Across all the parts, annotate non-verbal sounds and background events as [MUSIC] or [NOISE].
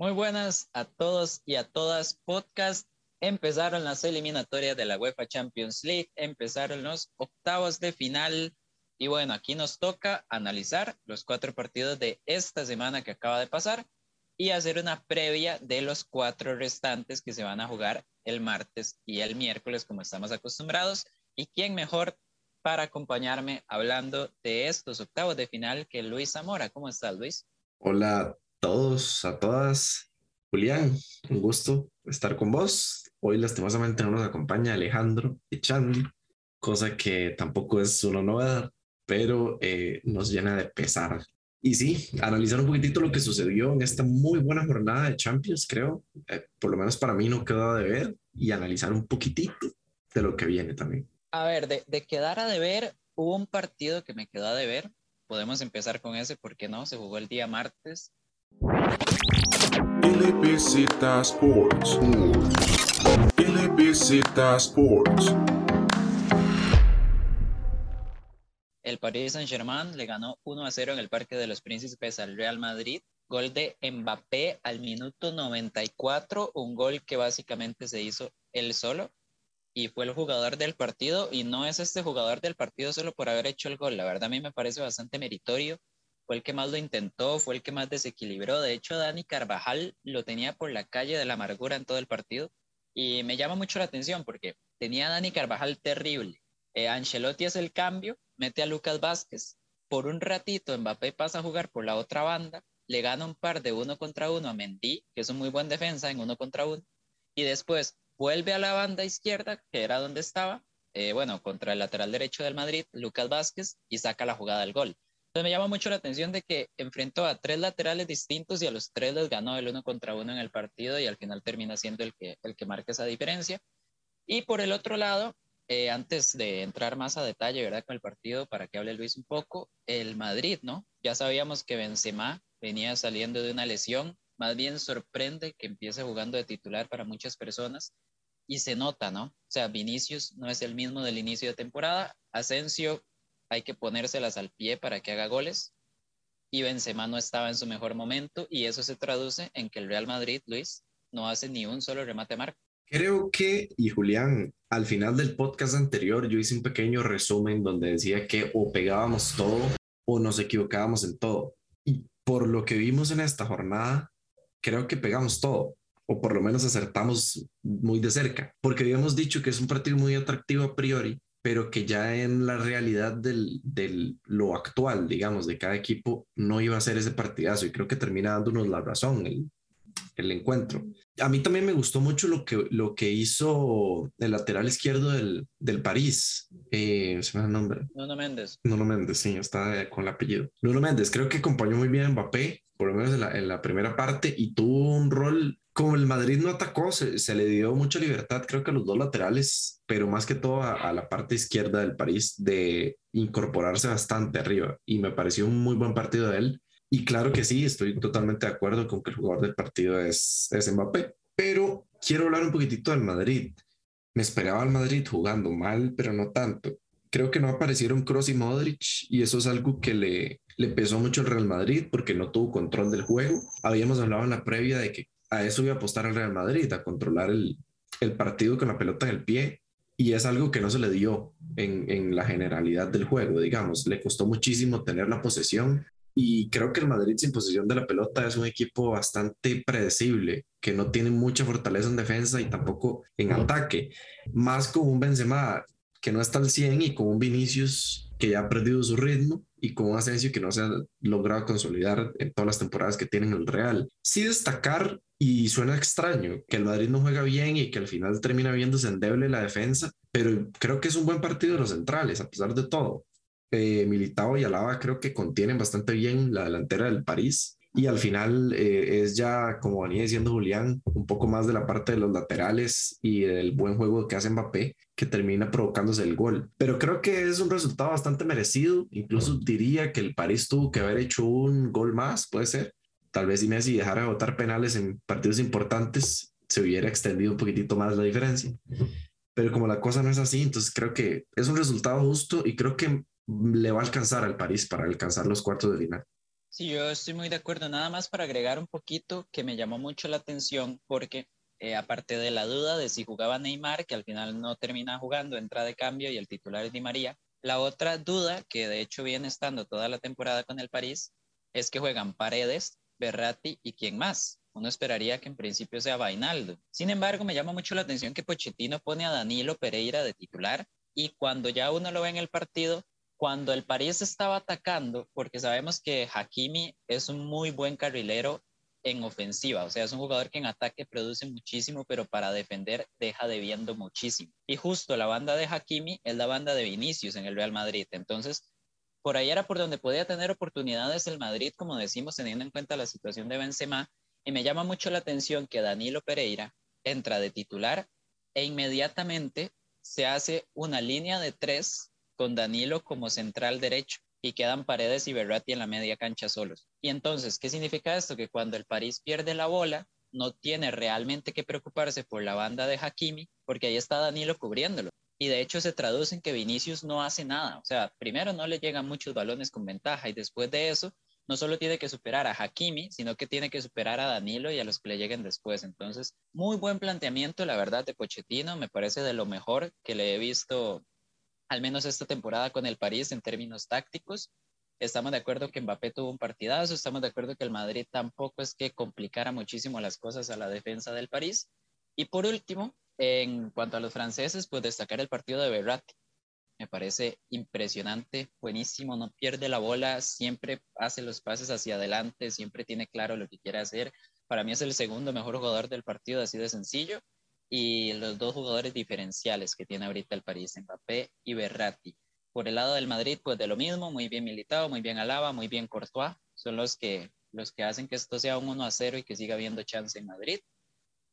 Muy buenas a todos y a todas. Podcast. Empezaron las eliminatorias de la UEFA Champions League, empezaron los octavos de final y bueno, aquí nos toca analizar los cuatro partidos de esta semana que acaba de pasar y hacer una previa de los cuatro restantes que se van a jugar el martes y el miércoles como estamos acostumbrados. ¿Y quién mejor para acompañarme hablando de estos octavos de final que Luis Zamora? ¿Cómo estás, Luis? Hola todos, a todas. Julián, un gusto estar con vos. Hoy lastimosamente no nos acompaña Alejandro Echandi, cosa que tampoco es una novedad, pero eh, nos llena de pesar. Y sí, analizar un poquitito lo que sucedió en esta muy buena jornada de Champions, creo, eh, por lo menos para mí no quedó de ver, y analizar un poquitito de lo que viene también. A ver, de, de quedar a deber, hubo un partido que me quedó a deber. Podemos empezar con ese, porque no? Se jugó el día martes LBZ Sports. Sports. El Paris Saint-Germain le ganó 1 a 0 en el Parque de los Príncipes al Real Madrid. Gol de Mbappé al minuto 94, un gol que básicamente se hizo él solo y fue el jugador del partido y no es este jugador del partido solo por haber hecho el gol. La verdad a mí me parece bastante meritorio fue el que más lo intentó, fue el que más desequilibró. De hecho, Dani Carvajal lo tenía por la calle de la amargura en todo el partido. Y me llama mucho la atención porque tenía a Dani Carvajal terrible. Eh, Ancelotti es el cambio, mete a Lucas Vázquez. Por un ratito, Mbappé pasa a jugar por la otra banda, le gana un par de uno contra uno a Mendy, que es un muy buen defensa en uno contra uno. Y después vuelve a la banda izquierda, que era donde estaba, eh, bueno, contra el lateral derecho del Madrid, Lucas Vázquez, y saca la jugada del gol. Entonces me llama mucho la atención de que enfrentó a tres laterales distintos y a los tres les ganó el uno contra uno en el partido y al final termina siendo el que, el que marca esa diferencia. Y por el otro lado, eh, antes de entrar más a detalle, ¿verdad? Con el partido, para que hable Luis un poco, el Madrid, ¿no? Ya sabíamos que Benzema venía saliendo de una lesión, más bien sorprende que empiece jugando de titular para muchas personas y se nota, ¿no? O sea, Vinicius no es el mismo del inicio de temporada, Asensio hay que ponérselas al pie para que haga goles. Y Benzema no estaba en su mejor momento y eso se traduce en que el Real Madrid, Luis, no hace ni un solo remate marco. Creo que, y Julián, al final del podcast anterior yo hice un pequeño resumen donde decía que o pegábamos todo o nos equivocábamos en todo. Y por lo que vimos en esta jornada, creo que pegamos todo, o por lo menos acertamos muy de cerca, porque habíamos dicho que es un partido muy atractivo a priori, pero que ya en la realidad del, del, lo actual, digamos, de cada equipo, no iba a ser ese partidazo y creo que termina dándonos la razón el, el encuentro. A mí también me gustó mucho lo que, lo que hizo el lateral izquierdo del, del París. Eh, ¿Se me da el nombre? Nuno Méndez. Nuno Méndez, sí, está con el apellido. Nuno Méndez, creo que acompañó muy bien a Mbappé, por lo menos en la, en la primera parte, y tuvo un rol como el Madrid no atacó, se, le dio mucha libertad, creo que a los dos laterales, pero más que todo a, la parte izquierda del París de incorporarse bastante arriba. Y me pareció un muy buen partido de él. Y claro que sí, estoy totalmente de acuerdo con que el jugador del partido es, es Mbappé. Pero quiero hablar un poquitito del Madrid. Me esperaba al Madrid jugando mal, pero no tanto. Creo que no aparecieron Kroos y Modric y eso es algo que le, le pesó mucho al Real Madrid porque no tuvo control del juego. Habíamos hablado en la previa de que a eso iba a apostar al Real Madrid, a controlar el, el partido con la pelota en el pie. Y es algo que no se le dio en, en la generalidad del juego, digamos. Le costó muchísimo tener la posesión y creo que el Madrid sin posesión de la pelota es un equipo bastante predecible, que no tiene mucha fortaleza en defensa y tampoco en ataque. Más con un Benzema que no está al 100 y con un Vinicius que ya ha perdido su ritmo y con un Asensio que no se ha logrado consolidar en todas las temporadas que tienen el Real. Sí destacar y suena extraño que el Madrid no juega bien y que al final termina viéndose endeble la defensa, pero creo que es un buen partido de los centrales, a pesar de todo. Eh, Militao y Alaba creo que contienen bastante bien la delantera del París y al final eh, es ya, como venía diciendo Julián, un poco más de la parte de los laterales y del buen juego que hace Mbappé que termina provocándose el gol. Pero creo que es un resultado bastante merecido, incluso diría que el París tuvo que haber hecho un gol más, puede ser, tal vez si Messi dejara de votar penales en partidos importantes, se hubiera extendido un poquitito más la diferencia. Pero como la cosa no es así, entonces creo que es un resultado justo y creo que le va a alcanzar al París para alcanzar los cuartos de final. Sí, yo estoy muy de acuerdo. Nada más para agregar un poquito que me llamó mucho la atención porque eh, aparte de la duda de si jugaba Neymar, que al final no termina jugando, entra de cambio y el titular es Di María, la otra duda, que de hecho viene estando toda la temporada con el París, es que juegan Paredes, Berratti y quién más. Uno esperaría que en principio sea Vainaldo. Sin embargo, me llama mucho la atención que Pochettino pone a Danilo Pereira de titular y cuando ya uno lo ve en el partido, cuando el París estaba atacando, porque sabemos que Hakimi es un muy buen carrilero en ofensiva, o sea, es un jugador que en ataque produce muchísimo, pero para defender deja debiendo muchísimo. Y justo la banda de Hakimi es la banda de Vinicius en el Real Madrid. Entonces, por ahí era por donde podía tener oportunidades el Madrid, como decimos, teniendo en cuenta la situación de Benzema. Y me llama mucho la atención que Danilo Pereira entra de titular e inmediatamente se hace una línea de tres con Danilo como central derecho y quedan Paredes y Berratti en la media cancha solos. Y entonces, ¿qué significa esto? Que cuando el París pierde la bola, no tiene realmente que preocuparse por la banda de Hakimi, porque ahí está Danilo cubriéndolo. Y de hecho se traduce en que Vinicius no hace nada. O sea, primero no le llegan muchos balones con ventaja y después de eso no solo tiene que superar a Hakimi, sino que tiene que superar a Danilo y a los que le lleguen después. Entonces, muy buen planteamiento, la verdad, de Pochettino. Me parece de lo mejor que le he visto al menos esta temporada con el París en términos tácticos. Estamos de acuerdo que Mbappé tuvo un partidazo, estamos de acuerdo que el Madrid tampoco es que complicara muchísimo las cosas a la defensa del París. Y por último, en cuanto a los franceses, pues destacar el partido de Berratti. Me parece impresionante, buenísimo, no pierde la bola, siempre hace los pases hacia adelante, siempre tiene claro lo que quiere hacer. Para mí es el segundo mejor jugador del partido, así de sencillo y los dos jugadores diferenciales que tiene ahorita el París, Mbappé y Berratti. Por el lado del Madrid, pues de lo mismo, muy bien militado, muy bien Alaba, muy bien Courtois, son los que, los que hacen que esto sea un 1 a 0 y que siga habiendo chance en Madrid.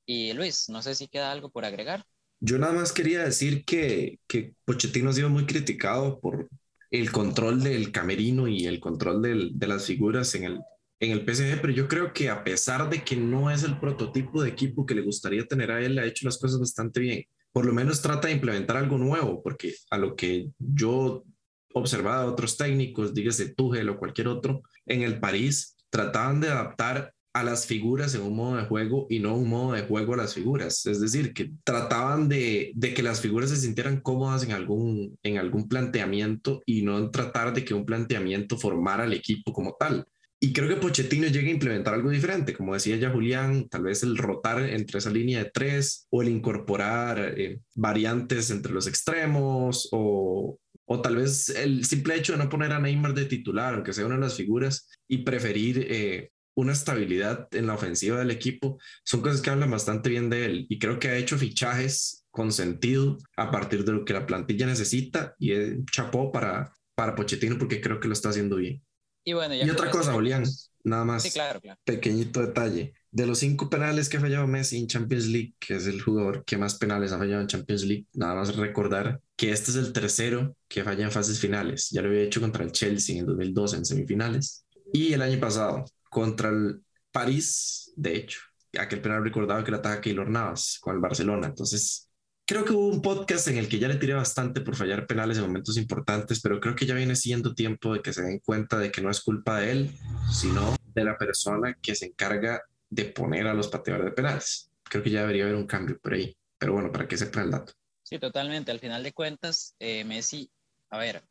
Y Luis, no sé si queda algo por agregar. Yo nada más quería decir que, que Pochettino ha sido muy criticado por el control del camerino y el control de las figuras en el, en el PSG, pero yo creo que a pesar de que no es el prototipo de equipo que le gustaría tener a él, ha hecho las cosas bastante bien. Por lo menos trata de implementar algo nuevo, porque a lo que yo observaba a otros técnicos, dígase Tuchel o cualquier otro, en el París trataban de adaptar a las figuras en un modo de juego y no un modo de juego a las figuras. Es decir, que trataban de, que las figuras se sintieran cómodas en algún, en algún planteamiento y no tratar de que un planteamiento formara el equipo como tal. Y creo que Pochettino llega a implementar algo diferente, como decía ya Julián, tal vez el rotar entre esa línea de tres o el incorporar eh, variantes entre los extremos o, o tal vez el simple hecho de no poner a Neymar de titular, aunque sea una de las figuras, y preferir eh, una estabilidad en la ofensiva del equipo, son cosas que hablan bastante bien de él. Y creo que ha hecho fichajes con sentido a partir de lo que la plantilla necesita y es chapó para, para Pochettino porque creo que lo está haciendo bien. Y, bueno, y otra cosa, Julián, nada más. Sí, claro, claro. Pequeñito detalle. De los cinco penales que ha fallado Messi en Champions League, que es el jugador que más penales ha fallado en Champions League, nada más recordar que este es el tercero que falla en fases finales. Ya lo había hecho contra el Chelsea en 2012 en semifinales. Y el año pasado contra el París, de hecho, aquel penal recordado que lo ataca Keylor Navas con el Barcelona. Entonces, creo que hubo un podcast en el que ya le tiré bastante por fallar penales en momentos importantes, pero creo que ya viene siendo tiempo de que se den cuenta de que no es culpa de él, sino de la persona que se encarga de poner a los pateadores de penales. Creo que ya debería haber un cambio por ahí, pero bueno, para que sepa el dato. Sí, totalmente. Al final de cuentas, eh, Messi, a ver,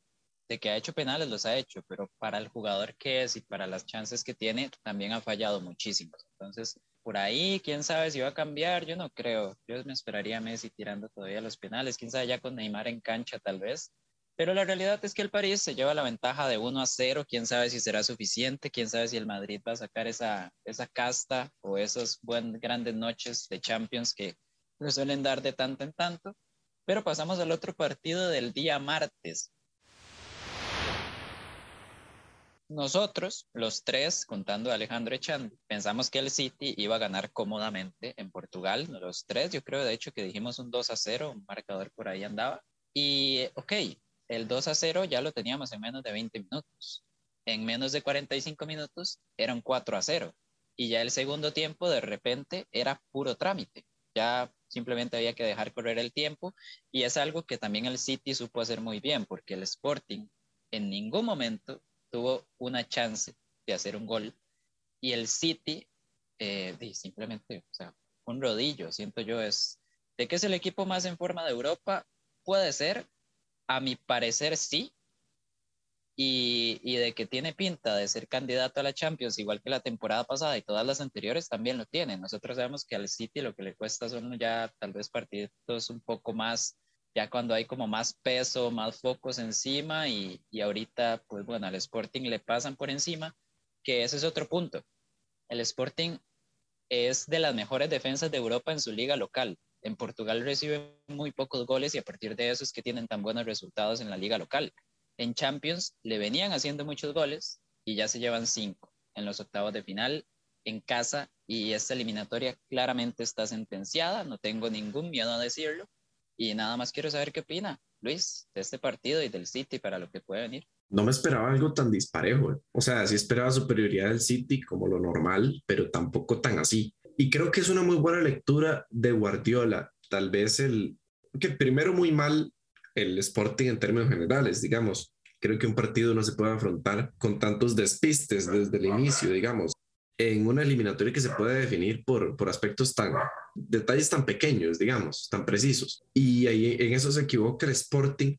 de que ha hecho penales los ha hecho, pero para el jugador que es y para las chances que tiene, también ha fallado muchísimos. Entonces, por ahí, quién sabe si va a cambiar, yo no creo. Yo me esperaría a Messi tirando todavía los penales, quién sabe ya con Neymar en cancha tal vez. Pero la realidad es que el París se lleva la ventaja de 1 a 0, quién sabe si será suficiente, quién sabe si el Madrid va a sacar esa, esa casta o esas buen, grandes noches de Champions que lo suelen dar de tanto en tanto. Pero pasamos al otro partido del día martes, Nosotros, los tres, contando a Alejandro Echandi, pensamos que el City iba a ganar cómodamente en Portugal. Los tres, yo creo, de hecho, que dijimos un 2 a 0, un marcador por ahí andaba. Y, ok, el 2 a 0 ya lo teníamos en menos de 20 minutos. En menos de 45 minutos era un 4 a 0. Y ya el segundo tiempo, de repente, era puro trámite. Ya simplemente había que dejar correr el tiempo. Y es algo que también el City supo hacer muy bien, porque el Sporting en ningún momento tuvo una chance de hacer un gol. Y el City, eh, simplemente, o sea, un rodillo, siento yo, es de que es el equipo más en forma de Europa, puede ser, a mi parecer sí, y, y, de que tiene pinta de ser candidato a la Champions, igual que la temporada pasada y todas las anteriores, también lo tiene. Nosotros sabemos que al City lo que le cuesta son ya tal vez partidos un poco más, ya cuando hay como más peso, más focos encima y, y ahorita, pues bueno, al Sporting le pasan por encima, que ese es otro punto. El Sporting es de las mejores defensas de Europa en su liga local. En Portugal recibe muy pocos goles y a partir de eso es que tienen tan buenos resultados en la liga local en Champions le venían haciendo muchos goles y ya se llevan cinco en los octavos de final en casa y esta eliminatoria claramente está sentenciada, no tengo ningún miedo a decirlo y nada más quiero saber qué opina Luis de este partido y del City para lo que puede venir. No me esperaba algo tan disparejo, o sea, sí esperaba superioridad del City como lo normal, pero tampoco tan así. Y creo que es una muy buena lectura de Guardiola, tal vez el que primero muy mal el Sporting en términos generales, digamos. Creo que un partido no se puede afrontar con tantos despistes desde el inicio, digamos, en una eliminatoria que se puede definir por, por aspectos tan, detalles tan pequeños, digamos, tan precisos. Y ahí en eso se equivoca el Sporting,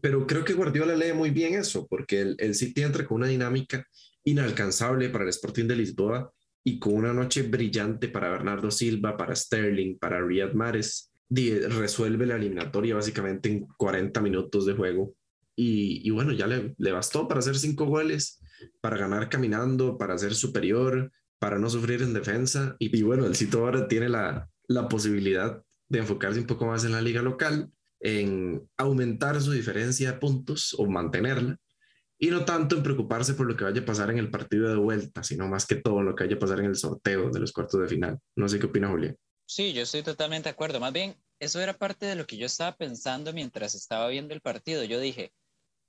pero creo que Guardiola lee muy bien eso, porque el, el City entra con una dinámica inalcanzable para el Sporting de Lisboa y con una noche brillante para Bernardo Silva, para Sterling, para Riyad Mahrez resuelve la eliminatoria básicamente en 40 minutos de juego. Y, bueno, ya le, le, bastó para hacer cinco goles, para ganar caminando, para ser superior, para no sufrir en defensa. Y, bueno, el Cito ahora tiene la, la posibilidad de enfocarse un poco más en la liga local, en aumentar su diferencia de puntos o mantenerla, y no tanto en preocuparse por lo que vaya a pasar en el partido de vuelta, sino más que todo lo que vaya a pasar en el sorteo de los cuartos de final. No sé qué opina Julián. Sí, yo estoy totalmente de acuerdo. Más bien, eso era parte de lo que yo estaba pensando mientras estaba viendo el partido. Yo dije,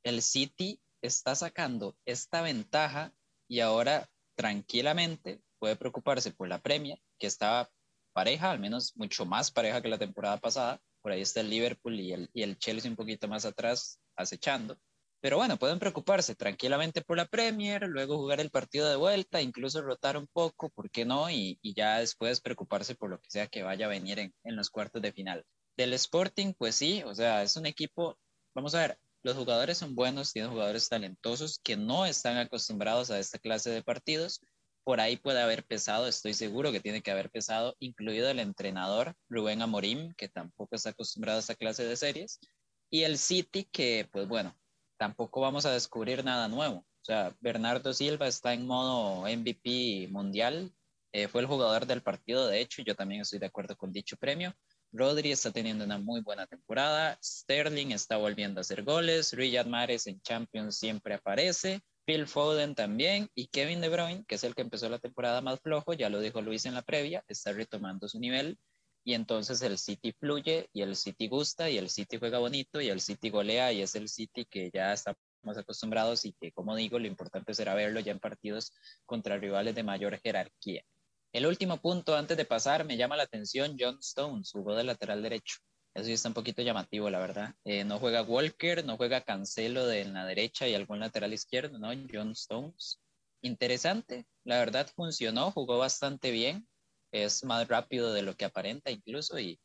el City está sacando esta ventaja y ahora tranquilamente puede preocuparse por la Premier, que estaba pareja, al menos mucho más pareja que la temporada pasada. Por ahí está el Liverpool y el, y el Chelsea un poquito más atrás acechando. Pero bueno, pueden preocuparse tranquilamente por la Premier, luego jugar el partido de vuelta, incluso rotar un poco, ¿por qué no? Y, ya después preocuparse por lo que sea que vaya a venir en, en los cuartos de final. Del Sporting, pues sí, o sea, es un equipo, vamos a ver, los jugadores son buenos, tienen jugadores talentosos que no están acostumbrados a esta clase de partidos. Por ahí puede haber pesado, estoy seguro que tiene que haber pesado, incluido el entrenador Rubén Amorim, que tampoco está acostumbrado a esta clase de series. Y el City, que pues bueno, tampoco vamos a descubrir nada nuevo. O sea, Bernardo Silva está en modo MVP mundial, eh, fue el jugador del partido, de hecho, yo también estoy de acuerdo con dicho premio. Rodri está teniendo una muy buena temporada, Sterling está volviendo a hacer goles, Riyad Mahrez en Champions siempre aparece, Phil Foden también y Kevin De Bruyne, que es el que empezó la temporada más flojo, ya lo dijo Luis en la previa, está retomando su nivel y entonces el City fluye y el City gusta y el City juega bonito y el City golea y es el City que ya estamos acostumbrados y que, como digo, lo importante será verlo ya en partidos contra rivales de mayor jerarquía. El último punto antes de pasar me llama la atención John Stones, jugó de lateral derecho. Eso sí está un poquito llamativo, la verdad. Eh, no juega Walker, no juega Cancelo en la derecha y algún lateral izquierdo, ¿no? John Stones. Interesante, la verdad funcionó, jugó bastante bien es más rápido de lo que aparenta incluso y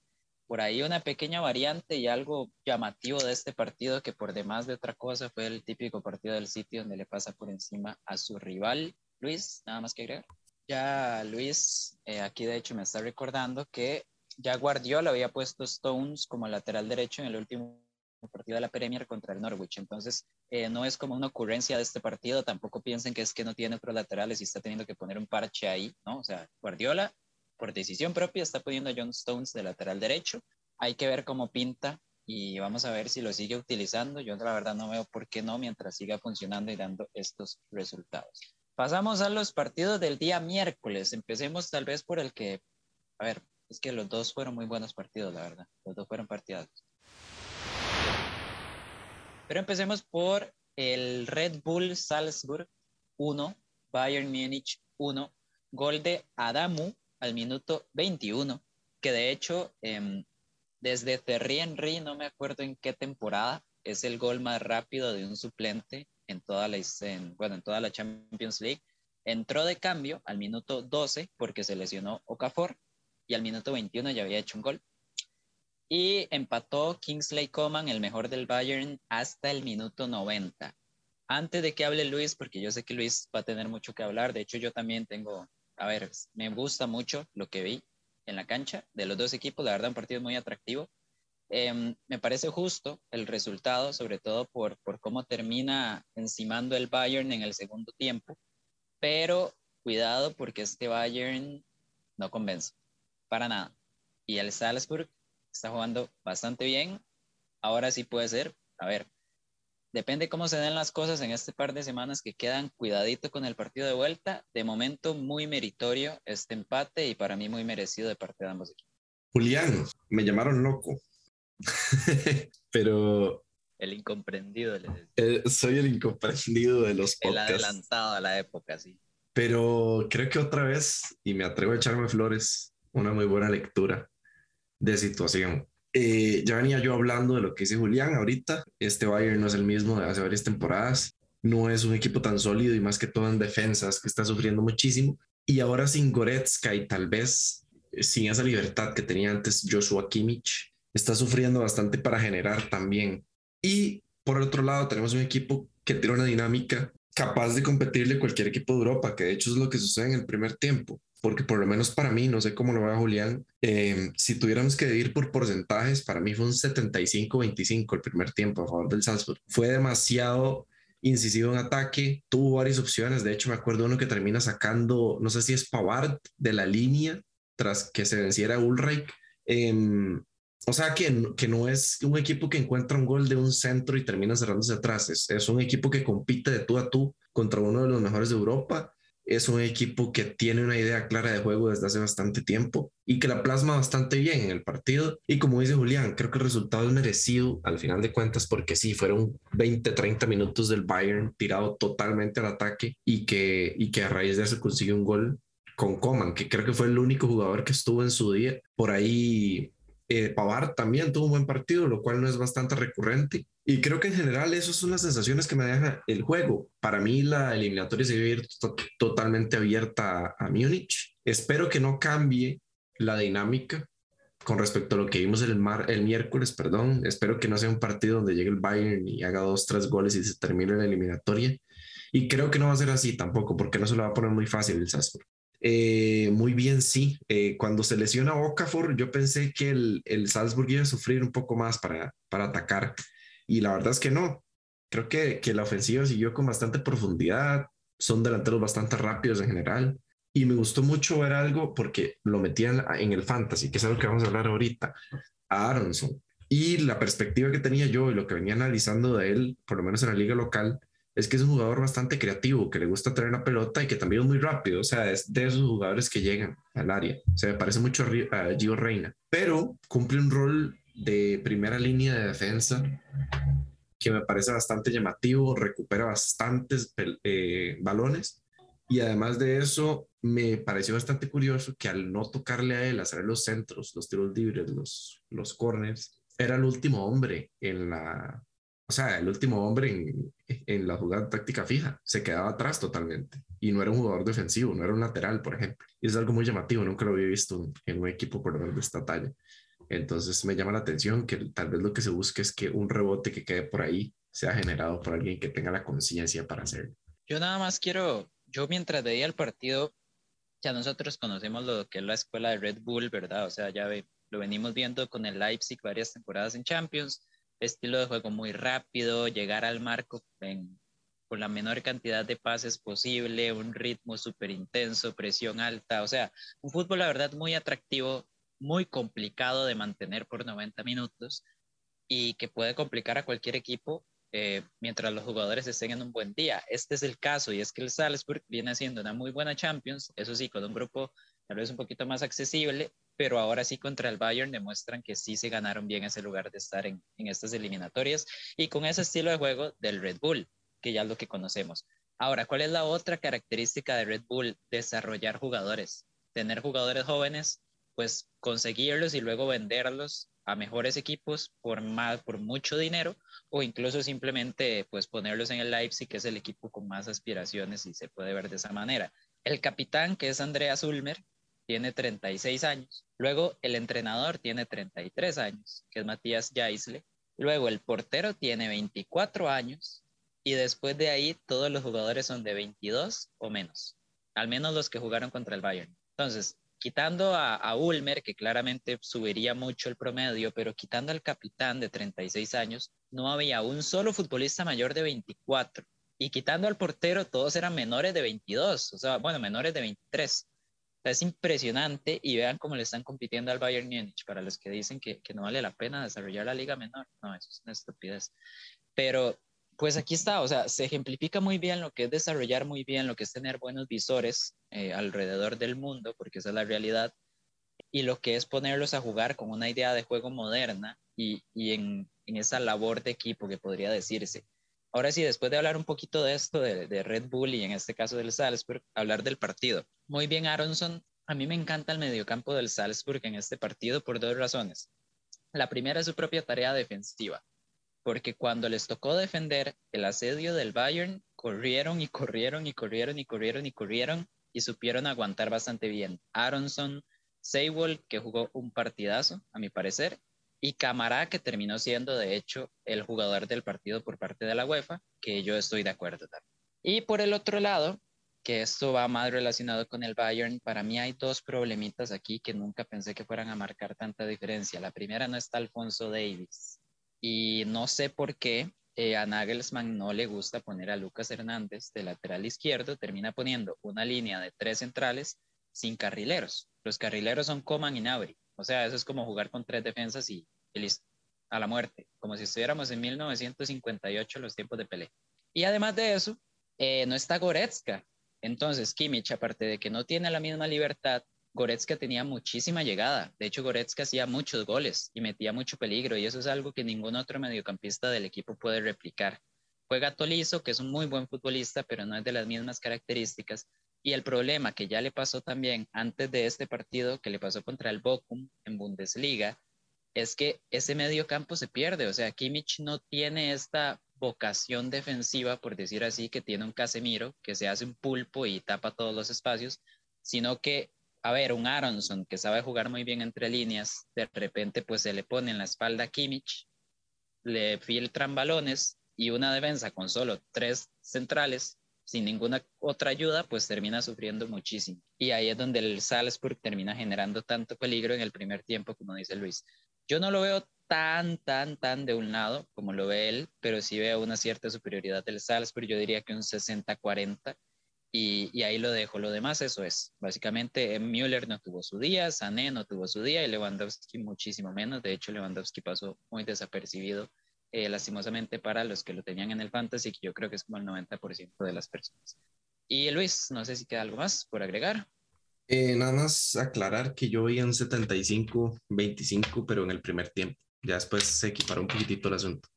por ahí una pequeña variante y algo llamativo de este partido que por demás de otra cosa fue el típico partido del sitio donde le pasa por encima a su rival. Luis, nada más que agregar. Ya Luis, eh, aquí de hecho me está recordando que ya Guardiola había puesto Stones como lateral derecho en el último partido de la Premier contra el Norwich. Entonces, eh, no es como una ocurrencia de este partido. Tampoco piensen que es que no tiene otros laterales y está teniendo que poner un parche ahí, ¿no? O sea, Guardiola por decisión propia está poniendo a John Stones de lateral derecho. Hay que ver cómo pinta y vamos a ver si lo sigue utilizando. Yo la verdad no veo por qué no mientras siga funcionando y dando estos resultados. Pasamos a los partidos del día miércoles. Empecemos tal vez por el que, a ver, es que los dos fueron muy buenos partidos, la verdad. Los dos fueron partidos. Pero empecemos por el Red Bull Salzburg 1, Bayern Múnich 1, gol de Adamu al minuto 21, que de hecho em, desde Thierry Henry, no me acuerdo en qué temporada, es el gol más rápido de un suplente en toda la, bueno, en toda la Champions League. Entró de cambio al minuto 12 porque se lesionó Okafor y al minuto 21 ya había hecho un gol. Y empató Kingsley Coman, el mejor del Bayern, hasta el minuto 90. Antes de que hable Luis, porque yo sé que Luis va a tener mucho que hablar, de hecho yo también tengo, a ver, me gusta mucho lo que vi en la cancha de los dos equipos, la verdad un partido muy atractivo. Em, me parece justo el resultado, sobre todo por, por cómo termina encimando el Bayern en el segundo tiempo, pero cuidado porque este Bayern no convence, para nada. Y el Salzburg está jugando bastante bien, ahora sí puede ser, a ver, depende cómo se den las cosas en este par de semanas que quedan, cuidadito con el partido de vuelta, de momento muy meritorio este empate y para mí muy merecido de parte de ambos equipos. Julián, me llamaron loco. [LAUGHS] Pero. El incomprendido. Eh, soy el incomprendido de los podcasts. El adelantado a la época, sí. Pero creo que otra vez, y me atrevo a echarme flores, una muy buena lectura de situación. Eh, ya venía yo hablando de lo que dice Julián ahorita. Este Bayern no es el mismo de hace varias temporadas. No es un equipo tan sólido y más que todo en defensas que está sufriendo muchísimo. Y ahora sin Goretzka y tal vez sin esa libertad que tenía antes Joshua Kimmich, está sufriendo bastante para generar también. Y por otro lado, tenemos un equipo que tiene una dinámica capaz de competirle cualquier equipo de Europa, que de hecho es lo que sucede en el primer tiempo. Porque por lo menos para mí, no sé cómo lo va Julián, eh, si tuviéramos que ir por porcentajes, para mí fue un 75-25 el primer tiempo a favor del Salzburg. Fue demasiado incisivo en ataque, tuvo varias opciones. De hecho, me acuerdo uno que termina sacando, no sé si es Pavard de la línea tras que se venciera Ulreich. Eh, o sea, que, que no es un equipo que encuentra un gol de un centro y termina cerrándose atrás. Es, es un equipo que compite de tú a tú contra uno de los mejores de Europa. Es un equipo que tiene una idea clara de juego desde hace bastante tiempo y que la plasma bastante bien en el partido. Y como dice Julián, creo que el resultado es merecido al final de cuentas porque sí, fueron 20, 30 minutos del Bayern tirado totalmente al ataque y que, y que a raíz de eso consigue un gol con Coman, que creo que fue el único jugador que estuvo en su día. Por ahí eh, Pavar también tuvo un buen partido, lo cual no es bastante recurrente. Y creo que en general esas son las sensaciones que me deja el juego. Para mí la eliminatoria se a ir totalmente abierta a, Múnich. Espero que no cambie la dinámica con respecto a lo que vimos el, mar, el miércoles, perdón. Espero que no sea un partido donde llegue el Bayern y haga dos, tres goles y se termine la eliminatoria. Y creo que no va a ser así tampoco, porque no se lo va a poner muy fácil el Salzburg. Eh, muy bien, sí. Eh, cuando se lesiona Okafor, yo pensé que el, el, Salzburg iba a sufrir un poco más para, para atacar. Y la verdad es que no. Creo que, que la ofensiva siguió con bastante profundidad. Son delanteros bastante rápidos en general. Y me gustó mucho ver algo porque lo metían en el fantasy, que es algo que vamos a hablar ahorita, a Aronson. Y la perspectiva que tenía yo y lo que venía analizando de él, por lo menos en la liga local, es que es un jugador bastante creativo, que le gusta tener la pelota y que también es muy rápido. O sea, es de esos jugadores que llegan al área. O sea, me parece mucho a Gio Reina, pero cumple un rol de primera línea de defensa que me parece bastante llamativo, recupera bastantes eh, balones y además de eso me pareció bastante curioso que al no tocarle a él hacer los centros, los tiros libres, los, los corners, era el último hombre en la, o sea, el último hombre en, en la jugada táctica fija, se quedaba atrás totalmente y no era un jugador defensivo, no era un lateral, por ejemplo. Y es algo muy llamativo, nunca lo había visto en un equipo por de esta talla. Entonces me llama la atención que tal vez lo que se busque es que un rebote que quede por ahí sea generado por alguien que tenga la conciencia para hacerlo. Yo nada más quiero, yo mientras veía el partido, ya nosotros conocemos lo que es la escuela de Red Bull, ¿verdad? O sea, ya lo venimos viendo con el Leipzig varias temporadas en Champions estilo de juego muy rápido, llegar al marco con la menor cantidad de pases posible, un ritmo súper intenso, presión alta, o sea, un fútbol la verdad muy atractivo, muy complicado de mantener por 90 minutos y que puede complicar a cualquier equipo eh, mientras los jugadores estén en un buen día. Este es el caso y es que el Salzburg viene haciendo una muy buena Champions, eso sí, con un grupo tal vez un poquito más accesible, pero ahora sí contra el Bayern demuestran que sí se ganaron bien ese lugar de estar en, en estas eliminatorias y con ese estilo de juego del Red Bull, que ya es lo que conocemos. Ahora, ¿cuál es la otra característica de Red Bull? Desarrollar jugadores, tener jugadores jóvenes, pues conseguirlos y luego venderlos a mejores equipos por, más, por mucho dinero o incluso simplemente pues ponerlos en el Leipzig, que es el equipo con más aspiraciones y se puede ver de esa manera. El capitán, que es Andreas Ulmer, tiene 36 años. Luego el entrenador tiene 33 años, que es Matías Jaisle. Luego el portero tiene 24 años y después de ahí todos los jugadores son de 22 o menos, al menos los que jugaron contra el Bayern. Entonces, quitando a, Ulmer, que claramente subiría mucho el promedio, pero quitando al capitán de 36 años, no había un solo futbolista mayor de 24. Y quitando al portero, todos eran menores de 22, o sea, bueno, menores de 23. Es impresionante y vean cómo le están compitiendo al Bayern Múnich para los que dicen que, que no vale la pena desarrollar la liga menor. No, eso es una estupidez. Pero pues aquí está, o sea, se ejemplifica muy bien lo que es desarrollar muy bien, lo que es tener buenos visores eh, alrededor del mundo, porque esa es la realidad, y lo que es ponerlos a jugar con una idea de juego moderna y, en, esa labor de equipo que podría decirse. Ahora sí, después de hablar un poquito de esto, de, Red Bull y en este caso del Salzburg, hablar del partido. Muy bien, Aronson. A mí me encanta el mediocampo del Salzburg en este partido por dos razones. La primera es su propia tarea defensiva porque cuando les tocó defender el asedio del Bayern, corrieron y corrieron y corrieron y corrieron y corrieron y supieron aguantar bastante bien. Aronson, Seibold, que jugó un partidazo, a mi parecer, y Camará, que terminó siendo, de hecho, el jugador del partido por parte de la UEFA, que yo estoy de acuerdo también. Y por el otro lado, que esto va más relacionado con el Bayern, para mí hay dos problemitas aquí que nunca pensé que fueran a marcar tanta diferencia. La primera no está Alfonso Davis y no sé por qué eh, a Nagelsmann no le gusta poner a Lucas Hernández de lateral izquierdo, termina poniendo una línea de tres centrales sin carrileros. Los carrileros son Coman y Nabri. O sea, eso es como jugar con tres defensas y, listo, a la muerte, como si estuviéramos en 1958, los tiempos de Pelé. Y además de eso, eh, no está Goretzka. Entonces, Kimmich, aparte de que no tiene la misma libertad, Goretzka tenía muchísima llegada. De hecho, Goretzka hacía muchos goles y metía mucho peligro y eso es algo que ningún otro mediocampista del equipo puede replicar. Juega Tolizo, que es un muy buen futbolista, pero no es de las mismas características. Y el problema que ya le pasó también antes de este partido, que le pasó contra el Bochum en Bundesliga, es que ese mediocampo se pierde. O sea, Kimmich no tiene esta vocación defensiva, por decir así, que tiene un Casemiro, que se hace un pulpo y tapa todos los espacios, sino que a ver, un Aronson que sabe jugar muy bien entre líneas, de repente pues se le pone en la espalda a Kimmich, le filtran balones y una defensa con solo tres centrales, sin ninguna otra ayuda, pues termina sufriendo muchísimo. Y ahí es donde el Salzburg termina generando tanto peligro en el primer tiempo, como dice Luis. Yo no lo veo tan, tan, tan de un lado como lo ve él, pero sí veo una cierta superioridad del Salzburg, yo diría que un 60-40 y, ahí lo dejo. Lo demás, eso es. Básicamente, Müller no tuvo su día, Sané no tuvo su día y Lewandowski muchísimo menos. De hecho, Lewandowski pasó muy desapercibido, eh, lastimosamente para los que lo tenían en el fantasy, que yo creo que es como el 90% de las personas. Y Luis, no sé si queda algo más por agregar. Eh, nada más aclarar que yo vi un 75-25, pero en el primer tiempo. Ya después se equiparó un poquitito el asunto.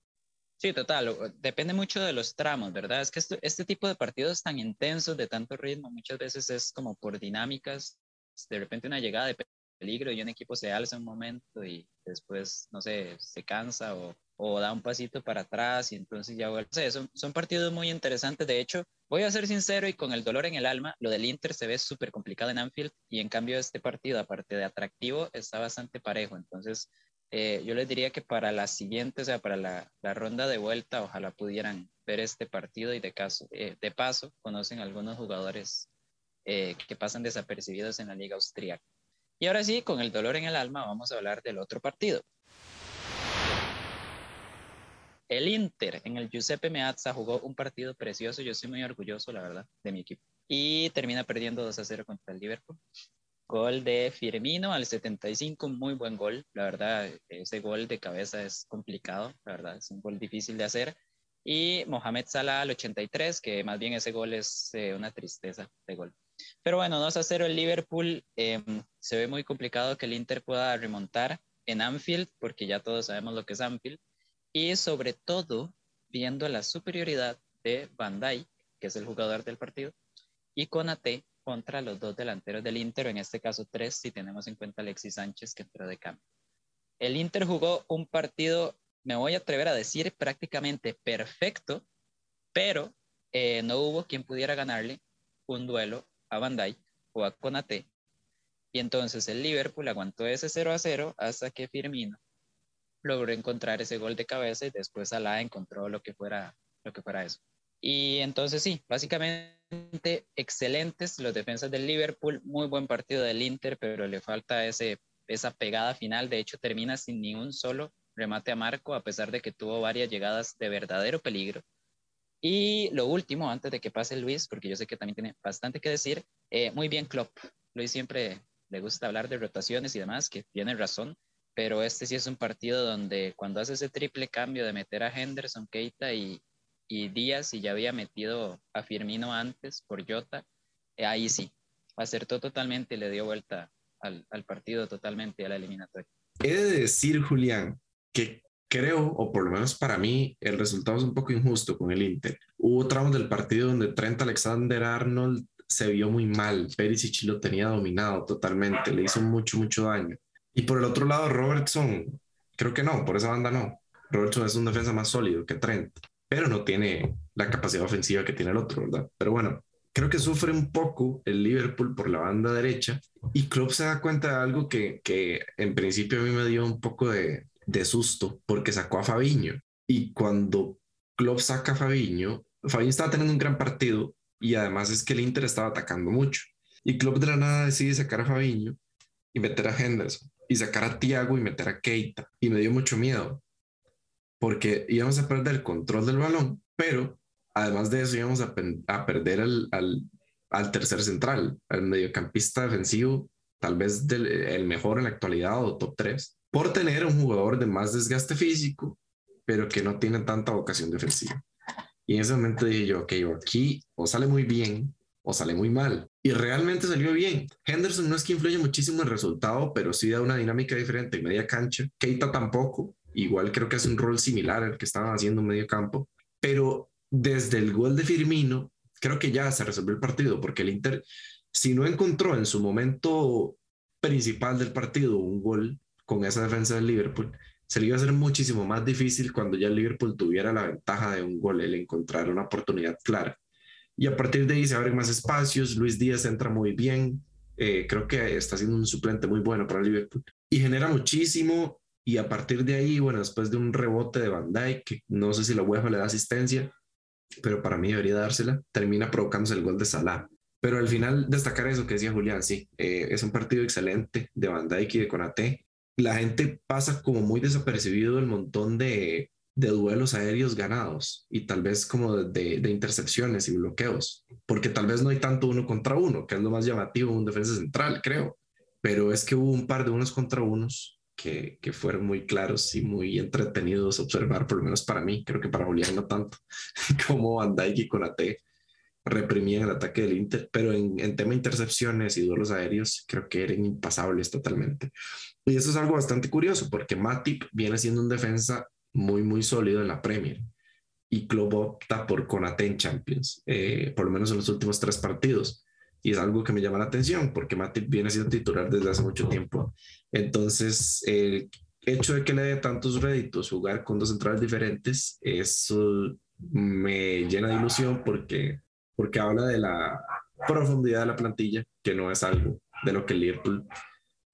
Sí, total. Depende mucho de los tramos, ¿verdad? Es que este tipo de partidos tan intensos, de tanto ritmo, muchas veces es como por dinámicas. De repente una llegada de peligro y un equipo se alza un momento y después, no sé, se cansa o, o da un pasito para atrás y entonces ya vuelve. son, son partidos muy interesantes. De hecho, voy a ser sincero y con el dolor en el alma, lo del Inter se ve súper complicado en Anfield y en cambio este partido, aparte de atractivo, está bastante parejo. Entonces, eh, yo les diría que para la siguiente, o sea, para la, la, ronda de vuelta, ojalá pudieran ver este partido y de, caso, eh, de paso conocen algunos jugadores eh, que pasan desapercibidos en la liga austríaca. Y ahora sí, con el dolor en el alma, vamos a hablar del otro partido. El Inter en el Giuseppe Meazza jugó un partido precioso. Yo estoy muy orgulloso, la verdad, de mi equipo. Y termina perdiendo 2 a 0 contra el Liverpool. Gol de Firmino al 75, muy buen gol. La verdad, ese gol de cabeza es complicado, la verdad, es un gol difícil de hacer. Y Mohamed Salah al 83, que más bien ese gol es eh, una tristeza de gol. Pero bueno, 2 a 0 el Liverpool. Em, se ve muy complicado que el Inter pueda remontar en Anfield, porque ya todos sabemos lo que es Anfield. Y sobre todo, viendo la superioridad de Van Dijk, que es el jugador del partido, y Conate, contra los dos delanteros del Inter, en este caso tres, si tenemos en cuenta Alexis Sánchez que entró de cambio. El Inter jugó un partido, me voy a atrever a decir, prácticamente perfecto, pero eh, no hubo quien pudiera ganarle un duelo a Bandai o a Conate. Y entonces el Liverpool aguantó ese 0 a 0 hasta que Firmino logró encontrar ese gol de cabeza y después Salah encontró lo que fuera, lo que fuera eso. Y entonces sí, básicamente excelentes los defensas del Liverpool, muy buen partido del Inter, pero le falta ese, esa pegada final. De hecho, termina sin ni un solo remate a marco, a pesar de que tuvo varias llegadas de verdadero peligro. Y lo último, antes de que pase Luis, porque yo sé que también tiene bastante que decir, eh, muy bien Klopp. Luis siempre le gusta hablar de rotaciones y demás, que tiene razón, pero este sí es un partido donde cuando hace ese triple cambio de meter a Henderson, Keita y, y Díaz, y ya había metido a Firmino antes por Jota, eh, ahí sí, acertó totalmente y le dio vuelta al, al partido totalmente, a la eliminatoria. He de decir, Julián, que creo, o por lo menos para mí, el resultado es un poco injusto con el Inter. Hubo tramos del partido donde Trent Alexander Arnold se vio muy mal. Perisic lo tenía dominado totalmente, le hizo mucho, mucho daño. Y por el otro lado, Robertson, creo que no, por esa banda no. Robertson es un defensa más sólido que Trent, pero no tiene la capacidad ofensiva que tiene el otro, ¿verdad? Pero bueno, creo que sufre un poco el Liverpool por la banda derecha y Klopp se da cuenta de algo que, que en principio a mí me dio un poco de, de susto porque sacó a Fabiño. Y cuando Klopp saca a Fabiño, Fabiño estaba teniendo un gran partido y además es que el Inter estaba atacando mucho. Y Klopp de la nada decide sacar a Fabiño y meter a Henderson y sacar a Thiago y meter a Keita. Y me dio mucho miedo porque íbamos a perder el control del balón, pero además de eso íbamos a, a perder al, al, al, tercer central, al mediocampista defensivo, tal vez del, el mejor en la actualidad o top 3 por tener un jugador de más desgaste físico, pero que no tiene tanta vocación defensiva. Y en ese momento dije yo, ok, aquí o sale muy bien o sale muy mal. Y realmente salió bien. Henderson no es que influye muchísimo en el resultado, pero sí da una dinámica diferente en media cancha. Keita tampoco. Igual creo que hace un rol similar al que estaban haciendo en medio campo. Pero desde el gol de Firmino, creo que ya se resolvió el partido, porque el Inter, si no encontró en su momento principal del partido un gol, con esa defensa del Liverpool, se le iba a hacer muchísimo más difícil cuando ya el Liverpool tuviera la ventaja de un gol, el encontrar una oportunidad clara. Y a partir de ahí se abren más espacios, Luis Díaz entra muy bien, eh, creo que está siendo un suplente muy bueno para Liverpool y genera muchísimo. Y a partir de ahí, bueno, después de un rebote de Van Dijk, no sé si la UEFA le da asistencia, pero para mí debería dársela, termina provocándose el gol de Salah. Pero al final destacar eso que decía Julián, sí, eh, es un partido excelente de Van Dijk y de Conate la gente pasa como muy desapercibido el montón de, de duelos aéreos ganados y tal vez como de, intercepciones y bloqueos, porque tal vez no hay tanto uno contra uno, que es lo más llamativo un defensa central, creo, pero es que hubo un par de unos contra unos que, que fueron muy claros y muy entretenidos observar, por lo menos para mí, creo que para Julián no tanto, [LAUGHS] como Van Dijk y Conate reprimían el ataque del Inter, pero en, en tema de intercepciones y duelos aéreos creo que eran impasables totalmente. Y eso es algo bastante curioso porque Matip viene siendo un defensa muy, muy sólido en la Premier y Klopp opta por Conate Champions, eh, por lo menos en los últimos tres partidos. Y es algo que me llama la atención porque Matip viene siendo titular desde hace mucho tiempo. Entonces, el hecho de que le dé tantos réditos jugar con dos centrales diferentes, eso me llena de ilusión porque, porque habla de la profundidad de la plantilla, que no es algo de lo que Liverpool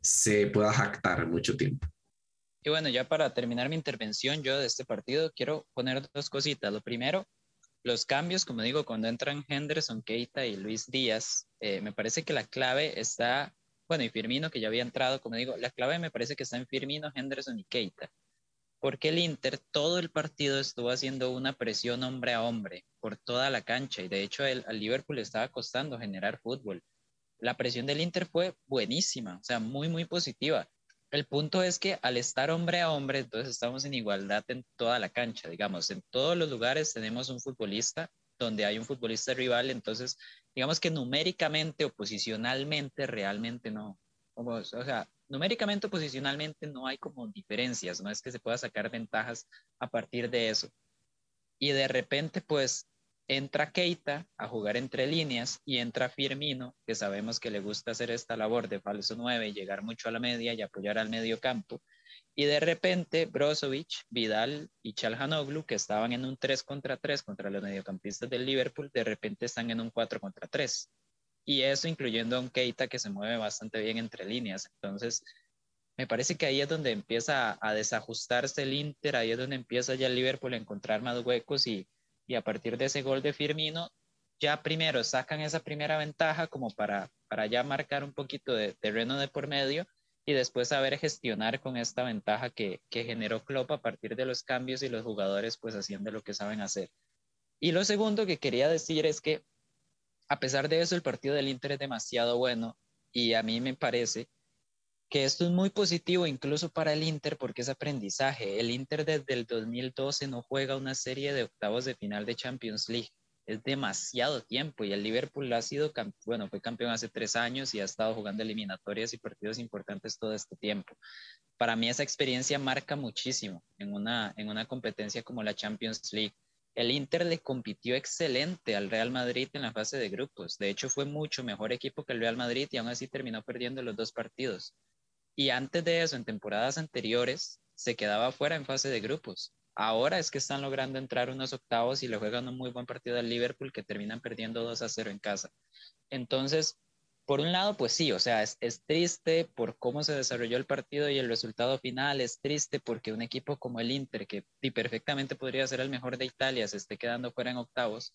se pueda jactar mucho tiempo. Y bueno, ya para terminar mi intervención yo de este partido, quiero poner dos cositas. Lo primero, los cambios, como digo, cuando entran Henderson, Keita y Luis Díaz, eh, me parece que la clave está, bueno, y Firmino, que ya había entrado, como digo, la clave me parece que está en Firmino, Henderson y Keita. Porque el Inter todo el partido estuvo haciendo una presión hombre a hombre por toda la cancha y de hecho al Liverpool le estaba costando generar fútbol la presión del Inter fue buenísima, o sea, muy, muy positiva. El punto es que al estar hombre a hombre, entonces estamos en igualdad en toda la cancha, digamos, en todos los lugares tenemos un futbolista donde hay un futbolista rival, entonces digamos que numéricamente o posicionalmente realmente no, o sea, numéricamente o posicionalmente no hay como diferencias, no es que se pueda sacar ventajas a partir de eso. Y de repente, pues entra Keita a jugar entre líneas y entra Firmino, que sabemos que le gusta hacer esta labor de falso 9, llegar mucho a la media y apoyar al medio campo. Y de repente Brozovic, Vidal y Chalhanoglu, que estaban en un 3 contra 3 contra los mediocampistas del Liverpool, de repente están en un 4 contra 3. Y eso incluyendo a un Keita que se mueve bastante bien entre líneas. Entonces, me parece que ahí es donde empieza a desajustarse el Inter, ahí es donde empieza ya el Liverpool a encontrar más huecos y, y a partir de ese gol de Firmino, ya primero sacan esa primera ventaja como para, para ya marcar un poquito de terreno de por medio y después saber gestionar con esta ventaja que, que generó Klopp a partir de los cambios y los jugadores pues haciendo lo que saben hacer. Y lo segundo que quería decir es que a pesar de eso el partido del Inter es demasiado bueno y a mí me parece que esto es muy positivo incluso para el Inter porque es aprendizaje. El Inter desde el 2012 no juega una serie de octavos de final de Champions League. Es demasiado tiempo y el Liverpool ha sido, bueno, fue campeón hace tres años y ha estado jugando eliminatorias y partidos importantes todo este tiempo. Para mí esa experiencia marca muchísimo en una, en una competencia como la Champions League. El Inter le compitió excelente al Real Madrid en la fase de grupos. De hecho, fue mucho mejor equipo que el Real Madrid y aún así terminó perdiendo los dos partidos. Y antes de eso, en temporadas anteriores, se quedaba fuera en fase de grupos. Ahora es que están logrando entrar unos octavos y le juegan un muy buen partido al Liverpool que terminan perdiendo 2 a 0 en casa. Entonces, por un lado, pues sí, o sea, es, es, triste por cómo se desarrolló el partido y el resultado final, es triste porque un equipo como el Inter, que perfectamente podría ser el mejor de Italia, se esté quedando fuera en octavos,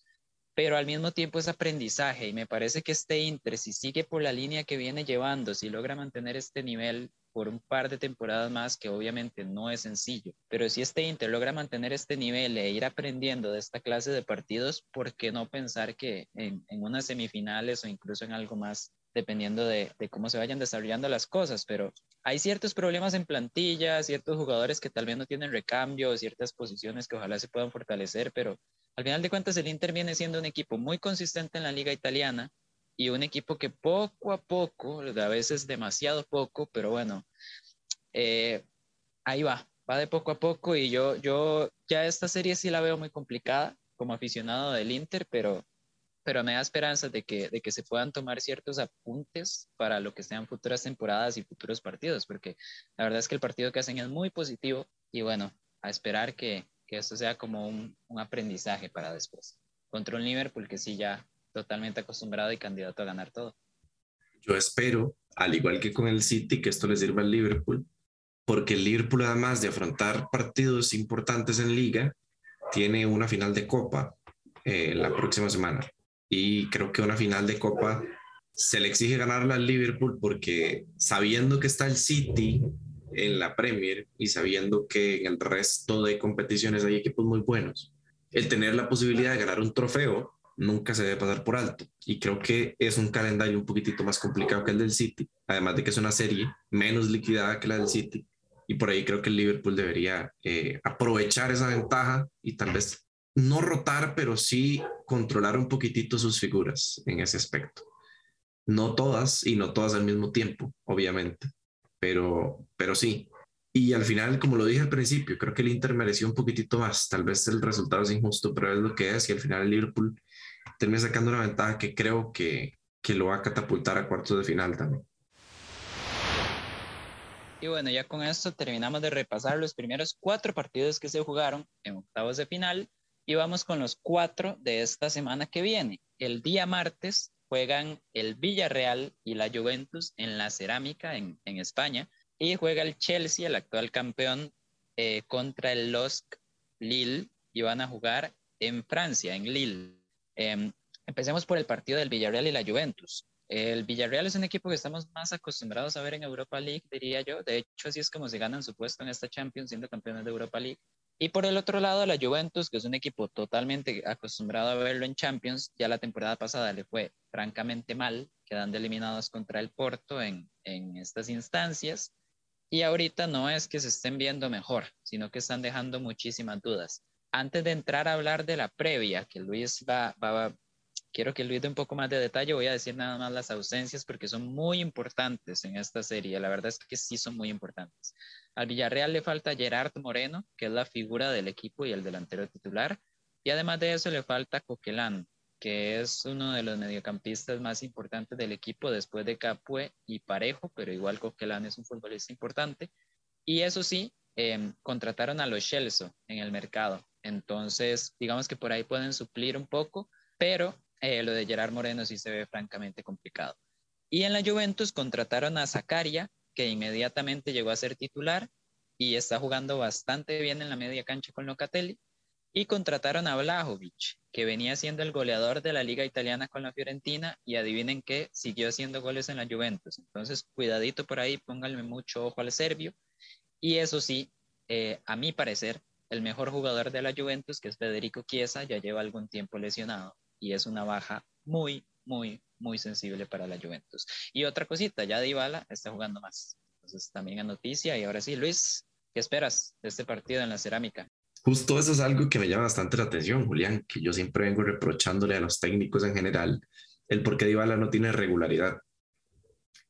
pero al mismo tiempo es aprendizaje y me parece que este Inter, si sigue por la línea que viene llevando, si logra mantener este nivel por un par de temporadas más, que obviamente no es sencillo, pero si este Inter logra mantener este nivel e ir aprendiendo de esta clase de partidos, ¿por qué no pensar que en, unas semifinales o incluso en algo más dependiendo de, de, cómo se vayan desarrollando las cosas, pero hay ciertos problemas en plantilla, ciertos jugadores que tal vez no tienen recambio, ciertas posiciones que ojalá se puedan fortalecer, pero al final de cuentas, el Inter viene siendo un equipo muy consistente en la liga italiana y un equipo que poco a poco, a veces demasiado poco, pero bueno, eh, ahí va, va de poco a poco y yo, yo ya esta serie sí la veo muy complicada como aficionado del Inter, pero, pero me da esperanza de que, de que se puedan tomar ciertos apuntes para lo que sean futuras temporadas y futuros partidos, porque la verdad es que el partido que hacen es muy positivo y bueno, a esperar que, que esto sea como un, un, aprendizaje para después. Contra un Liverpool que sí ya totalmente acostumbrado y candidato a ganar todo. Yo espero, al igual que con el City, que esto le sirva al Liverpool, porque el Liverpool además de afrontar partidos importantes en liga, tiene una final de Copa eh, la próxima semana. Y creo que una final de Copa se le exige ganarla al Liverpool porque sabiendo que está el City en la Premier y sabiendo que en el resto de competiciones hay equipos muy buenos, el tener la posibilidad de ganar un trofeo nunca se debe pasar por alto. Y creo que es un calendario un poquitito más complicado que el del City, además de que es una serie menos liquidada que la del City. Y por ahí creo que el Liverpool debería eh, aprovechar esa ventaja y tal vez no rotar, pero sí controlar un poquitito sus figuras en ese aspecto. No todas y no todas al mismo tiempo, obviamente, pero, pero sí. Y al final, como lo dije al principio, creo que el Inter mereció un poquitito más. Tal vez el resultado es injusto, pero es lo que es. Y al final el Liverpool termina sacando una ventaja que creo que, que lo va a catapultar a cuartos de final también. Y bueno, ya con esto terminamos de repasar los primeros cuatro partidos que se jugaron en octavos de final y vamos con los cuatro de esta semana que viene. El día martes juegan el Villarreal y la Juventus en la Cerámica en, España y juega el Chelsea, el actual campeón, eh, contra el LOSC Lille y van a jugar en Francia, en Lille. Eh, empecemos por el partido del Villarreal y la Juventus. El Villarreal es un equipo que estamos más acostumbrados a ver en Europa League, diría yo. De hecho, así es como se ganan su puesto en esta Champions, siendo campeones de Europa League. Y por el otro lado, la Juventus, que es un equipo totalmente acostumbrado a verlo en Champions, ya la temporada pasada le fue francamente mal, quedando eliminados contra el Porto en, en estas instancias. Y ahorita no es que se estén viendo mejor, sino que están dejando muchísimas dudas. Antes de entrar a hablar de la previa, que Luis va, va, quiero que Luis dé un poco más de detalle, voy a decir nada más las ausencias porque son muy importantes en esta serie. La verdad es que sí son muy importantes. Al Villarreal le falta Gerard Moreno, que es la figura del equipo y el delantero titular. Y además de eso le falta Coquelán, que es uno de los mediocampistas más importantes del equipo después de Capue y Parejo, pero igual Coquelán es un futbolista importante. Y eso sí, em, contrataron a los Chelsea en el mercado. Entonces, digamos que por ahí pueden suplir un poco, pero eh, lo de Gerard Moreno sí se ve francamente complicado. Y en la Juventus contrataron a Zacaria, que inmediatamente llegó a ser titular y está jugando bastante bien en la media cancha con Locatelli. Y contrataron a Vlahovic, que venía siendo el goleador de la liga italiana con la Fiorentina y adivinen qué, siguió haciendo goles en la Juventus. Entonces, cuidadito por ahí, pónganle mucho ojo al serbio. Y eso sí, eh, a mi parecer, el mejor jugador de la Juventus, que es Federico Chiesa, ya lleva algún tiempo lesionado y es una baja muy, muy, muy sensible para la Juventus. Y otra cosita, ya Dybala está jugando más. Entonces también a noticia. Y ahora sí, Luis, ¿qué esperas de este partido en la cerámica? Justo eso es algo que me llama bastante la atención, Julián, que yo siempre vengo reprochándole a los técnicos en general el por qué Dybala no tiene regularidad.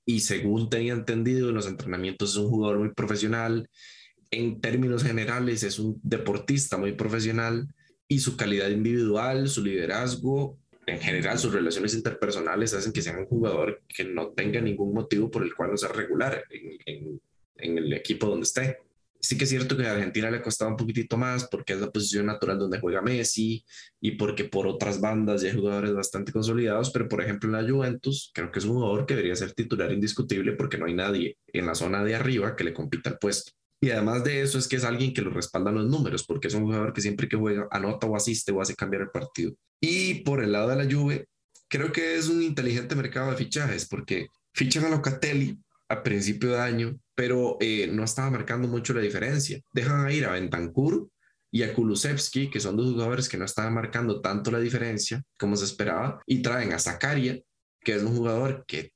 Y según tenía entendido, en los entrenamientos es un jugador muy profesional, en términos generales es un deportista muy profesional y su calidad individual, su liderazgo, en general sus relaciones interpersonales hacen que sea un jugador que no tenga ningún motivo por el cual no sea regular en, el equipo donde esté. Sí que es cierto que a Argentina le ha costado un poquitito más porque es la posición natural donde juega Messi y porque por otras bandas ya hay jugadores bastante consolidados, pero por ejemplo en la Juventus creo que es un jugador que debería ser titular indiscutible porque no hay nadie en la zona de arriba que le compita el puesto. Y además de eso es que es alguien que lo respaldan los números, porque es un jugador que siempre que juega anota o asiste o hace cambiar el partido. Y por el lado de la Juve, creo que es un inteligente mercado de fichajes, porque fichan a Locatelli a principio de año, pero eh, no estaba marcando mucho la diferencia. Dejan ir a Bentancur y a Kulusevski, que son dos jugadores que no estaban marcando tanto la diferencia como se esperaba, y traen a Zakaria, que es un jugador que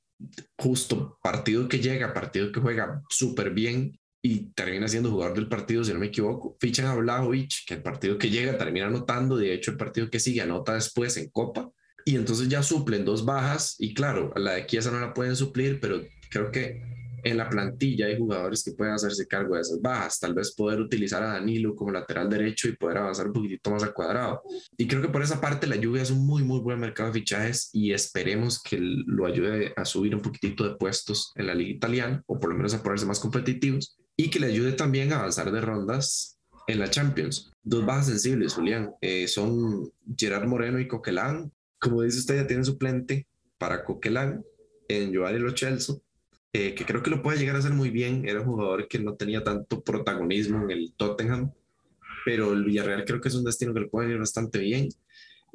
justo partido que llega, partido que juega súper bien, y termina siendo jugador del partido, si no me equivoco. Fichan a Blajovic, que el partido que llega termina anotando, de hecho el partido que sigue anota después en Copa, y entonces ya suplen dos bajas, y claro, la de Chiesa no la pueden suplir, pero creo que en la plantilla hay jugadores que pueden hacerse cargo de esas bajas, tal vez poder utilizar a Danilo como lateral derecho y poder avanzar un poquitito más al cuadrado. Y creo que por esa parte la lluvia es un muy, muy buen mercado de fichajes y esperemos que lo ayude a subir un poquitito de puestos en la liga italiana, o por lo menos a ponerse más competitivos y que le ayude también a avanzar de rondas en la Champions. Dos bajas sensibles, Julián, eh, son Gerard Moreno y Coquelán. Como dice usted, ya tiene suplente para Coquelán en Giovanni Lo Celso, eh, que creo que lo puede llegar a hacer muy bien. Era un jugador que no tenía tanto protagonismo en el Tottenham, pero el Villarreal creo que es un destino que le puede ir bastante bien.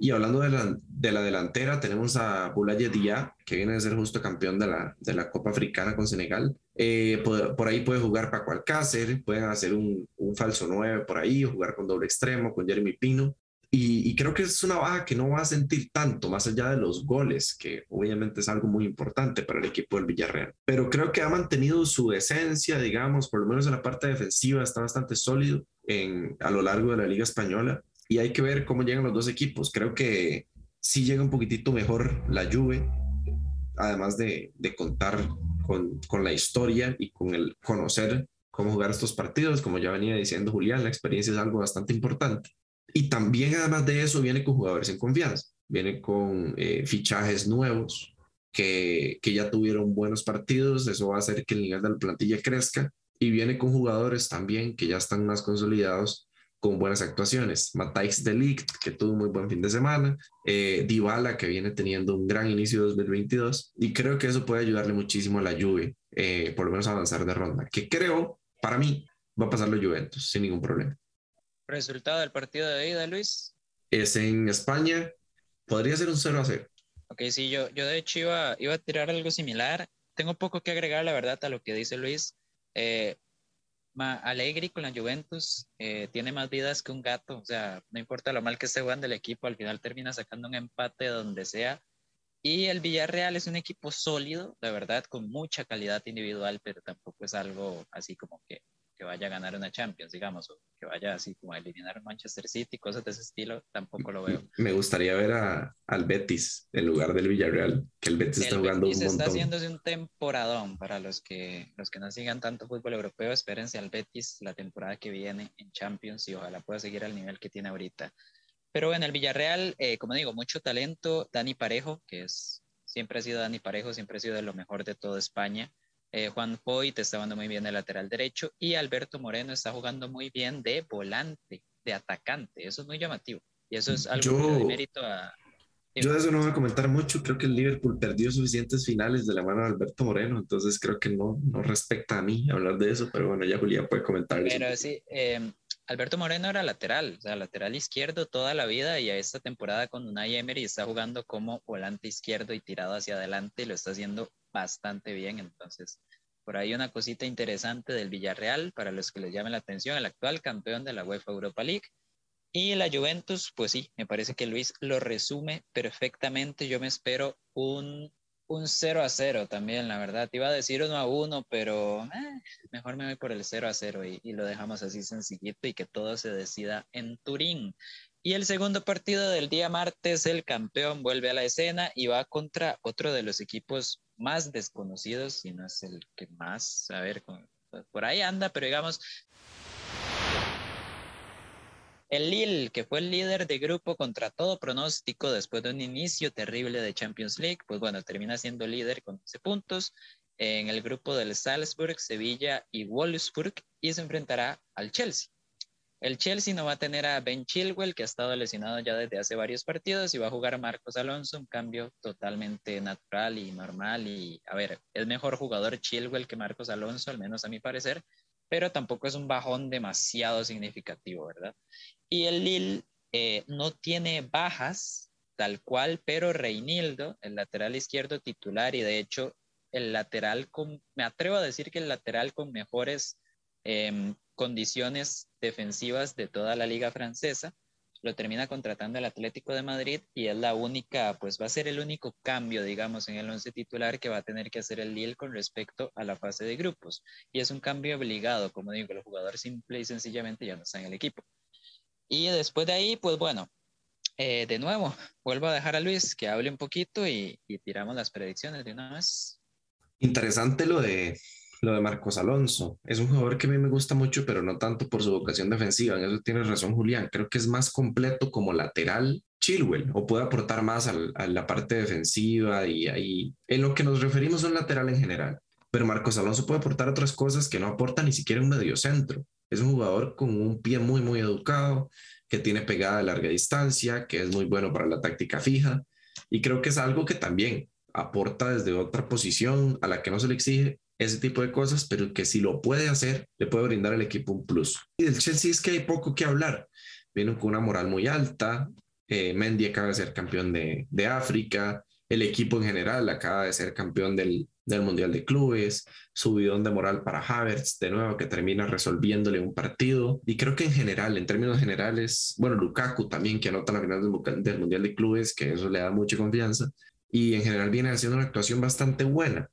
Y hablando de la, de la delantera, tenemos a Boulaye Dia, que viene de ser justo campeón de la, de la Copa Africana con Senegal. Eh, por, ahí puede jugar Paco Alcácer, pueden hacer un, un, falso 9 por ahí, jugar con doble extremo, con Jeremy Pino. Y, y, creo que es una baja que no va a sentir tanto, más allá de los goles, que obviamente es algo muy importante para el equipo del Villarreal. Pero creo que ha mantenido su esencia, digamos, por lo menos en la parte defensiva, está bastante sólido en, a lo largo de la Liga Española y hay que ver cómo llegan los dos equipos. Creo que sí llega un poquitito mejor la Juve, además de, contar con, con, la historia y con el conocer cómo jugar estos partidos. Como ya venía diciendo Julián, la experiencia es algo bastante importante. Y también, además de eso, viene con jugadores en confianza, viene con eh, fichajes nuevos que, que ya tuvieron buenos partidos. Eso va a hacer que el nivel de la plantilla crezca. Y viene con jugadores también que ya están más consolidados con buenas actuaciones. Matthijs de Ligt, que tuvo un muy buen fin de semana. Eh, Dybala, que viene teniendo un gran inicio de 2022. Y creo que eso puede ayudarle muchísimo a la Juve, eh, por lo menos a avanzar de ronda. Que creo, para mí, va a pasar los Juventus sin ningún problema. ¿Resultado del partido de ida, Luis? Es en España. Podría ser un 0 a 0. Ok, sí, yo, yo de hecho iba, iba a tirar algo similar. Tengo poco que agregar, la verdad, a lo que dice Luis. Eh, Alegri con la Juventus eh, tiene más vidas que un gato, o sea, no importa lo mal que esté jugando el equipo, al final termina sacando un empate donde sea. Y el Villarreal es un equipo sólido, la verdad, con mucha calidad individual, pero tampoco es algo así como que que vaya a ganar una Champions, digamos, o que vaya así como a eliminar a Manchester City, cosas de ese estilo, tampoco lo veo. Me gustaría ver a, al Betis en lugar del Villarreal, que el Betis está jugando Betis un montón. está haciéndose un temporadón para los que, los que no sigan tanto fútbol europeo, espérense al Betis la temporada que viene en Champions y ojalá pueda seguir al nivel que tiene ahorita. Pero en el Villarreal, eh, como digo, mucho talento. Dani Parejo, que es, siempre ha sido Dani Parejo, siempre ha sido de lo mejor de toda España. Eh, Juan Foyt está jugando muy bien de lateral derecho y Alberto Moreno está jugando muy bien de volante, de atacante. Eso es muy llamativo. Y eso es algo Yo- de mérito a... Yo de eso no voy a comentar mucho. Creo que el Liverpool perdió suficientes finales de la mano de Alberto Moreno, entonces creo que no, no respecta a mí hablar de eso, pero bueno, ya Julián puede comentar eso. Pero sí, eh, Alberto Moreno era lateral, o sea, lateral izquierdo toda la vida y a esta temporada con Unai Emery está jugando como volante izquierdo y tirado hacia adelante y lo está haciendo bastante bien. Entonces, por ahí una cosita interesante del Villarreal para los que les llame la atención, el actual campeón de la UEFA Europa League. Y la Juventus, pues sí, me parece que Luis lo resume perfectamente. Yo me espero un, un 0 a 0 también, la verdad. Te iba a decir 1 a 1, pero eh, mejor me voy por el 0 a 0 y, y lo dejamos así sencillito y que todo se decida en Turín. Y el segundo partido del día martes, el campeón vuelve a la escena y va contra otro de los equipos más desconocidos, si no es el que más, a ver, por ahí anda, pero digamos, el Lille, que fue el líder de grupo contra todo pronóstico después de un inicio terrible de Champions League, pues bueno, termina siendo líder con 11 puntos en el grupo del Salzburg, Sevilla y Wolfsburg y se enfrentará al Chelsea. El Chelsea no va a tener a Ben Chilwell, que ha estado lesionado ya desde hace varios partidos, y va a jugar Marcos Alonso, un cambio totalmente natural y normal. Y a ver, es mejor jugador Chilwell que Marcos Alonso, al menos a mi parecer, pero tampoco es un bajón demasiado significativo, ¿verdad? Y el Lille eh, no tiene bajas tal cual, pero Reinildo, el lateral izquierdo titular y de hecho el lateral con, me atrevo a decir que el lateral con mejores eh, condiciones defensivas de toda la liga francesa, lo termina contratando el Atlético de Madrid y es la única, pues va a ser el único cambio, digamos, en el once titular que va a tener que hacer el Lille con respecto a la fase de grupos. Y es un cambio obligado, como digo, el jugador simple y sencillamente ya no está en el equipo. Y después de ahí, pues bueno, eh, de nuevo, vuelvo a dejar a Luis que hable un poquito y, tiramos las predicciones de una vez. Interesante lo de, lo de Marcos Alonso. Es un jugador que a mí me gusta mucho, pero no tanto por su vocación defensiva. En eso tienes razón, Julián. Creo que es más completo como lateral Chilwell o puede aportar más al- a la parte defensiva y ahí en lo que nos referimos a un lateral en general. Pero Marcos Alonso puede aportar otras cosas que no aporta ni siquiera un mediocentro. Es un jugador con un pie muy, muy educado, que tiene pegada de larga distancia, que es muy bueno para la táctica fija. Y creo que es algo que también aporta desde otra posición a la que no se le exige ese tipo de cosas, pero que si lo puede hacer, le puede brindar al equipo un plus. Y del Chelsea es que hay poco que hablar. Vienen con una moral muy alta. Eh, Mendy acaba de ser campeón de, de África. El equipo en general acaba de ser campeón del, del Mundial de Clubes. Subidón de moral para Havertz, de nuevo, que termina resolviéndole un partido. Y creo que en general, en términos generales, bueno, Lukaku también, que anota la final del, Mundial de Clubes, que eso le da mucha confianza. Y en general viene haciendo una actuación bastante buena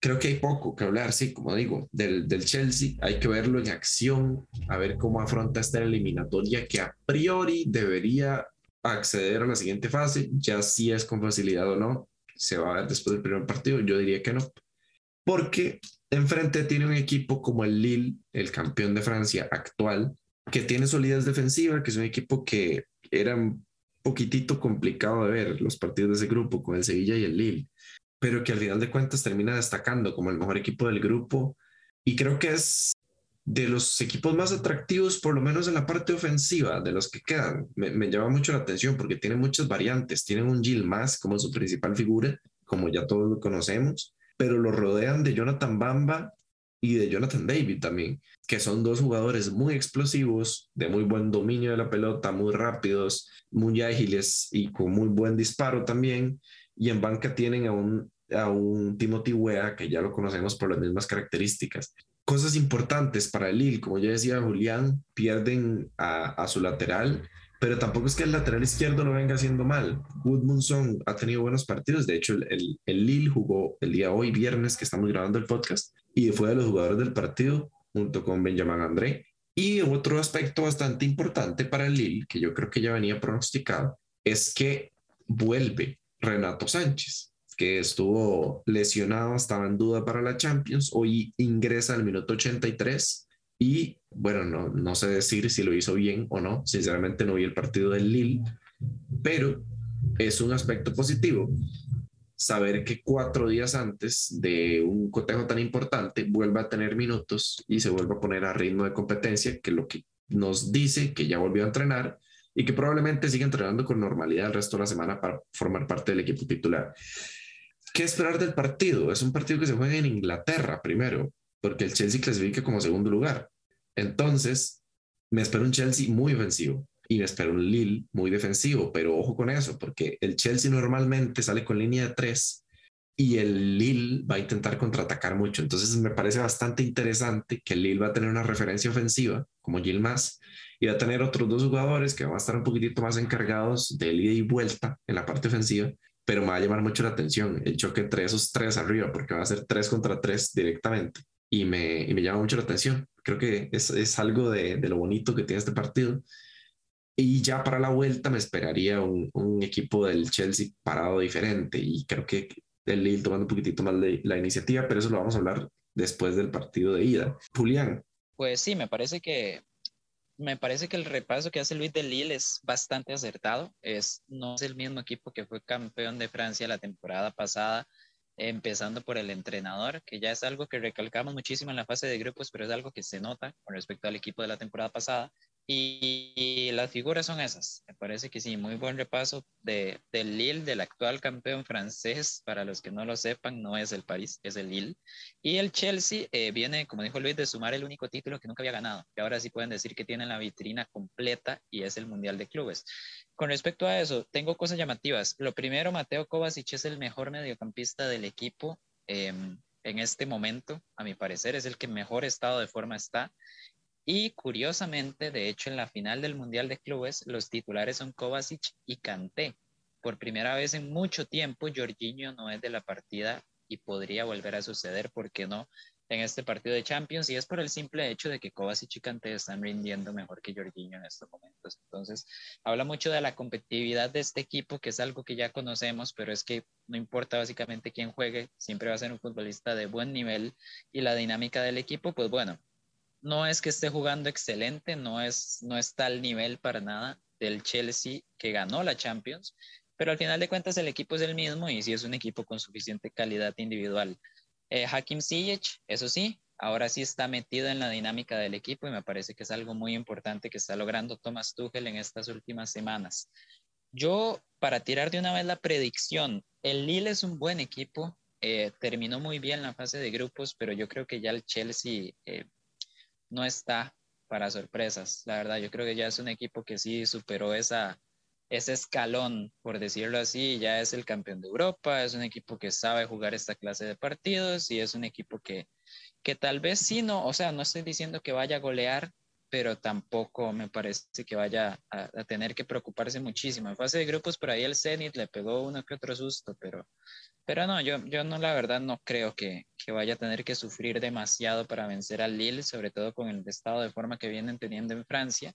creo que hay poco que hablar, sí, como digo, del, del Chelsea. Hay que verlo en acción, a ver cómo afronta esta eliminatoria que a priori debería acceder a la siguiente fase. Ya si es con facilidad o no, se va a ver después del primer partido. Yo diría que no, porque enfrente tiene un equipo como el Lille, el campeón de Francia actual, que tiene solidez defensiva, que es un equipo que era un poquitito complicado de ver los partidos de ese grupo con el Sevilla y el Lille pero que al final de cuentas termina destacando como el mejor equipo del grupo y creo que es de los equipos más atractivos, por lo menos en la parte ofensiva, de los que quedan. Me, me llama mucho la atención porque tiene muchas variantes. Tienen un Gil más como su principal figura, como ya todos lo conocemos, pero lo rodean de Jonathan Bamba y de Jonathan David también, que son dos jugadores muy explosivos, de muy buen dominio de la pelota, muy rápidos, muy ágiles y con muy buen disparo también y en banca tienen a un, a un Timothy Wea, que ya lo conocemos por las mismas características. Cosas importantes para el Lille, como ya decía Julián, pierden a, su lateral, pero tampoco es que el lateral izquierdo lo venga haciendo mal. Woodmunson ha tenido buenos partidos, de hecho el, el, el Lille jugó el día hoy, viernes, que estamos grabando el podcast, y fue de los jugadores del partido, junto con Benjamin André. Y otro aspecto bastante importante para el Lille, que yo creo que ya venía pronosticado, es que vuelve Renato Sánchez, que estuvo lesionado, estaba en duda para la Champions, hoy ingresa al minuto 83 Y bueno, no, no sé decir si lo hizo bien o no. Sinceramente no vi el partido del Lille, pero es un aspecto positivo saber que cuatro días antes de un cotejo tan importante vuelva a tener minutos y se vuelva a poner a ritmo de competencia, que lo que nos dice que ya volvió a entrenar y que probablemente siga entrenando con normalidad el resto de la semana para formar parte del equipo titular. ¿Qué esperar del partido? Es un partido que se juega en Inglaterra primero, porque el Chelsea clasifica como segundo lugar. Entonces, me espero un Chelsea muy ofensivo y me espero un Lille muy defensivo, pero ojo con eso, porque el Chelsea normalmente sale con línea de tres y el Lille va a intentar contraatacar mucho. Entonces me parece bastante interesante que el Lille va a tener una referencia ofensiva como Gilmas y va a tener otros dos jugadores que van a estar un poquitito más encargados de ida y vuelta en la parte ofensiva, pero me va a llamar mucho la atención el choque entre esos tres arriba, porque va a ser tres contra tres directamente y me, y me llama mucho la atención. Creo que es, es algo de, de lo bonito que tiene este partido y ya para la vuelta me esperaría un, un, equipo del Chelsea parado diferente y creo que el Lille tomando un poquitito más de la iniciativa, pero eso lo vamos a hablar después del partido de ida. Julián. Pues sí, me parece que me parece que el repaso que hace Luis de Lille es bastante acertado. Es, no es el mismo equipo que fue campeón de Francia la temporada pasada, empezando por el entrenador, que ya es algo que recalcamos muchísimo en la fase de grupos, pero es algo que se nota con respecto al equipo de la temporada pasada. Y, las figuras son esas. Me parece que sí, muy buen repaso de, del Lille, del actual campeón francés. Para los que no lo sepan, no es el París, es el Lille. Y el Chelsea eh, viene, como dijo Luis, de sumar el único título que nunca había ganado. Que ahora sí pueden decir que tienen la vitrina completa y es el Mundial de Clubes. Con respecto a eso, tengo cosas llamativas. Lo primero, Mateo Kovacic es el mejor mediocampista del equipo. Em, en este momento, a mi parecer, es el que mejor estado de forma está. Y curiosamente, de hecho, en la final del Mundial de Clubes, los titulares son Kovacic y Kanté. Por primera vez en mucho tiempo, Jorginho no es de la partida y podría volver a suceder, ¿por qué no? En este partido de Champions, y es por el simple hecho de que Kovacic y Kanté están rindiendo mejor que Jorginho en estos momentos. Entonces, habla mucho de la competitividad de este equipo, que es algo que ya conocemos, pero es que no importa básicamente quién juegue, siempre va a ser un futbolista de buen nivel y la dinámica del equipo, pues bueno, no es que esté jugando excelente, no, es, no está al nivel para nada del Chelsea que ganó la Champions, pero al final de cuentas el equipo es el mismo y sí es un equipo con suficiente calidad individual. Eh, Hakim Ziyech, eso sí, ahora sí está metido en la dinámica del equipo y me parece que es algo muy importante que está logrando Thomas Tuchel en estas últimas semanas. Yo, para tirar de una vez la predicción, el Lille es un buen equipo, eh, terminó muy bien la fase de grupos, pero yo creo que ya el Chelsea eh, no está para sorpresas. La verdad, yo creo que ya es un equipo que sí superó esa, ese escalón, por decirlo así, ya es el campeón de Europa, es un equipo que sabe jugar esta clase de partidos y es un equipo que, que tal vez sí no, o sea, no estoy diciendo que vaya a golear, pero tampoco me parece que vaya a, a tener que preocuparse muchísimo. En fase de grupos, por ahí el Zenit le pegó uno que otro susto, pero pero no, yo, yo no, la verdad, no creo que, que, vaya a tener que sufrir demasiado para vencer al Lille, sobre todo con el estado de forma que vienen teniendo en Francia.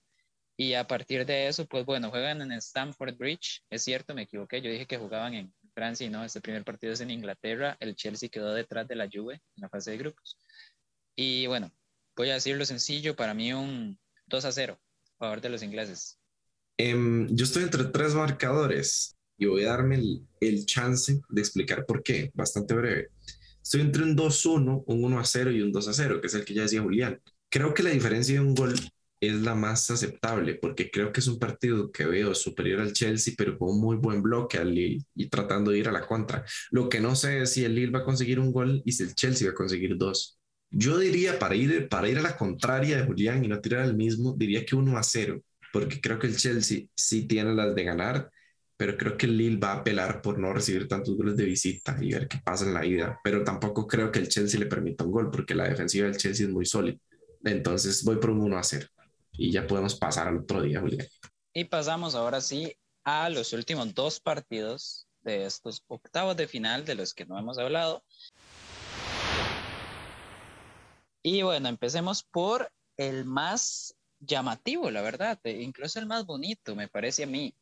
Y a partir de eso, pues bueno, juegan en Stamford Bridge. Es cierto, me equivoqué. Yo dije que jugaban en Francia y no, este primer partido es en Inglaterra. El Chelsea quedó detrás de la Juve en la fase de grupos. Y bueno, voy a decirlo sencillo, para mí un 2 a 0 a favor de los ingleses. Um, yo estoy entre tres marcadores y voy a darme el, el chance de explicar por qué, bastante breve. Estoy entre un 2-1, un 1-0 y un 2-0, que es el que ya decía Julián. Creo que la diferencia de un gol es la más aceptable, porque creo que es un partido que veo superior al Chelsea, pero con un muy buen bloque al Lille y tratando de ir a la contra. Lo que no sé es si el Lille va a conseguir un gol y si el Chelsea va a conseguir dos. Yo diría, para ir, para ir a la contraria de Julián y no tirar al mismo, diría que 1 a 0, porque creo que el Chelsea sí tiene las de ganar pero creo que Lille va a apelar por no recibir tantos goles de visita y ver qué pasa en la ida. Pero tampoco creo que el Chelsea le permita un gol porque la defensiva del Chelsea es muy sólida. Entonces voy por un 1 a 0 y ya podemos pasar al otro día, Julián. Y pasamos ahora sí a los últimos dos partidos de estos octavos de final de los que no hemos hablado. Y bueno, empecemos por el más llamativo, la verdad, incluso el más bonito, me parece a mí.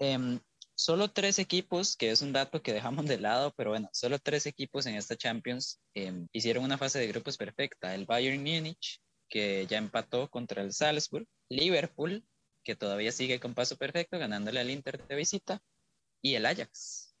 Eh, solo tres equipos, que es un dato que dejamos de lado, pero bueno, solo tres equipos en esta Champions eh, hicieron una fase de grupos perfecta. El Bayern Múnich, que ya empató contra el Salzburg, Liverpool, que todavía sigue con paso perfecto, ganándole al Inter de visita, y el Ajax,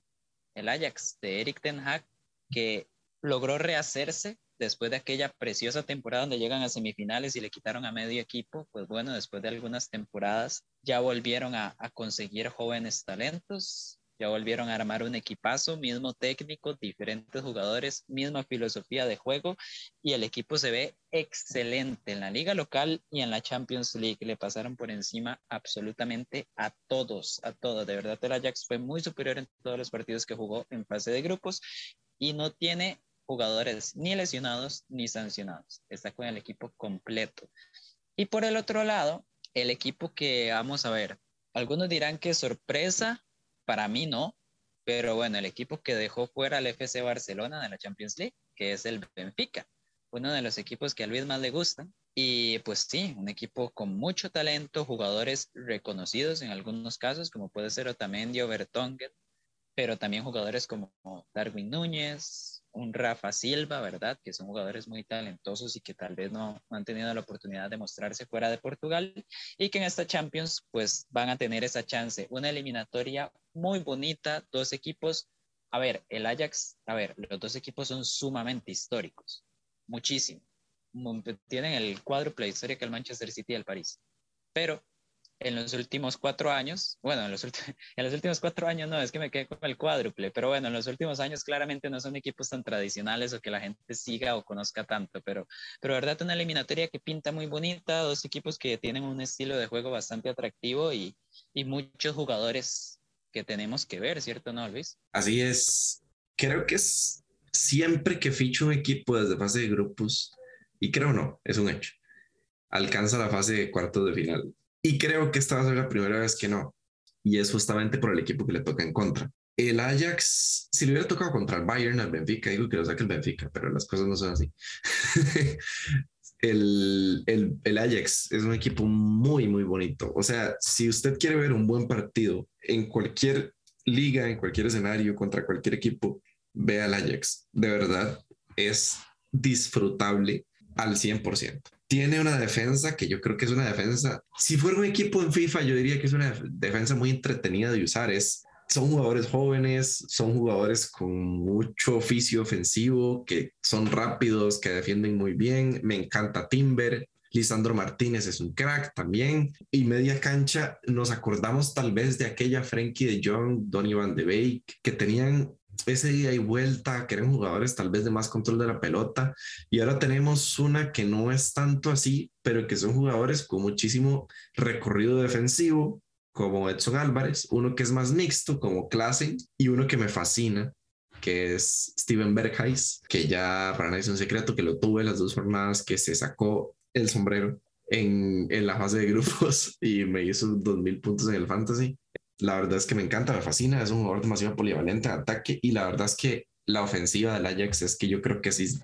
el Ajax de Eric Ten Hag, que logró rehacerse después de aquella preciosa temporada donde llegan a semifinales y le quitaron a medio equipo, pues bueno, después de algunas temporadas ya volvieron a, conseguir jóvenes talentos, ya volvieron a armar un equipazo, mismo técnico, diferentes jugadores, misma filosofía de juego y el equipo se ve excelente en la liga local y en la Champions League. Le pasaron por encima absolutamente a todos, a todos. De verdad, el Ajax fue muy superior en todos los partidos que jugó en fase de grupos y no tiene jugadores ni lesionados ni sancionados. Está con el equipo completo. Y por el otro lado, el equipo que vamos a ver, algunos dirán que sorpresa, para mí no, pero bueno, el equipo que dejó fuera al FC Barcelona de la Champions League, que es el Benfica, uno de los equipos que a Luis más le gustan. Y pues sí, un equipo con mucho talento, jugadores reconocidos en algunos casos, como puede ser Otamendi o Bertongen, pero también jugadores como Darwin Núñez, un Rafa Silva, ¿verdad? Que son jugadores muy talentosos y que tal vez no, han tenido la oportunidad de mostrarse fuera de Portugal y que en esta Champions pues van a tener esa chance. Una eliminatoria muy bonita, dos equipos. A ver, el Ajax, a ver, los dos equipos son sumamente históricos, muchísimo. Tienen el cuádruple historia que el Manchester City y el París. Pero en los últimos cuatro años, bueno, en los, [LAUGHS] en los últimos cuatro años no, es que me quedé con el cuádruple, pero bueno, en los últimos años claramente no son equipos tan tradicionales o que la gente siga o conozca tanto, pero, pero verdad, una eliminatoria que pinta muy bonita, dos equipos que tienen un estilo de juego bastante atractivo y, y muchos jugadores que tenemos que ver, ¿cierto, no, Luis? Así es. Creo que es siempre que ficho un equipo desde fase de grupos, y creo no, es un hecho, alcanza la fase de cuartos de final y creo que esta va a ser la primera vez que no. Y es justamente por el equipo que le toca en contra. El Ajax, si le hubiera tocado contra el Bayern, al Benfica, digo que lo saque el Benfica, pero las cosas no son así. [LAUGHS] el, el, el, Ajax es un equipo muy, muy bonito. O sea, si usted quiere ver un buen partido en cualquier liga, en cualquier escenario, contra cualquier equipo, ve al Ajax. De verdad, es disfrutable al 100% tiene una defensa que yo creo que es una defensa, si fuera un equipo en FIFA, yo diría que es una defensa muy entretenida de usar. Es, son jugadores jóvenes, son jugadores con mucho oficio ofensivo, que son rápidos, que defienden muy bien. Me encanta Timber. Lisandro Martínez es un crack también. Y media cancha, nos acordamos tal vez de aquella Frankie de Jong, Donny Van de Beek, que tenían ese día y vuelta, que eran jugadores tal vez de más control de la pelota, y ahora tenemos una que no es tanto así, pero que son jugadores con muchísimo recorrido defensivo, como Edson Álvarez, uno que es más mixto, como Klassen, y uno que me fascina, que es Steven Berghuis, que ya para nadie es un secreto que lo tuve las dos jornadas que se sacó el sombrero en, en la fase de grupos [LAUGHS] y me hizo 2.000 puntos en el fantasy. La verdad es que me encanta, me fascina, es un jugador demasiado polivalente en ataque y la verdad es que la ofensiva del Ajax es que yo creo que sí,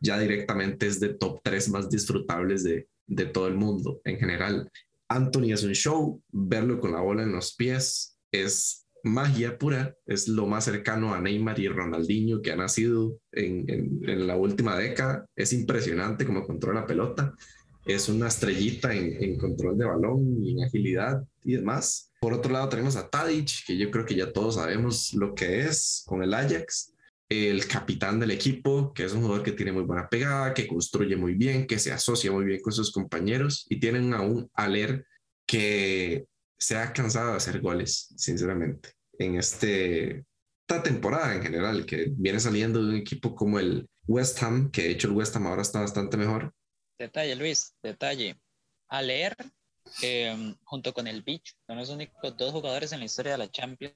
ya directamente es de top 3 más disfrutables de, de todo el mundo en general. Anthony es un show, verlo con la bola en los pies es magia pura, es lo más cercano a Neymar y Ronaldinho que ha nacido en, en, en la última década, es impresionante como controla la pelota, es una estrellita en, en control de balón y en agilidad y demás por otro lado tenemos a Tadic, que yo creo que ya todos sabemos lo que es con el Ajax. El capitán del equipo, que es un jugador que tiene muy buena pegada, que construye muy bien, que se asocia muy bien con sus compañeros y tienen a un Aler que se ha cansado de hacer goles, sinceramente, en este, esta temporada en general, que viene saliendo de un equipo como el West Ham, que de hecho el West Ham ahora está bastante mejor. Detalle, Luis, detalle. Aler Em, junto con el Bicho, son los únicos dos jugadores en la historia de la Champions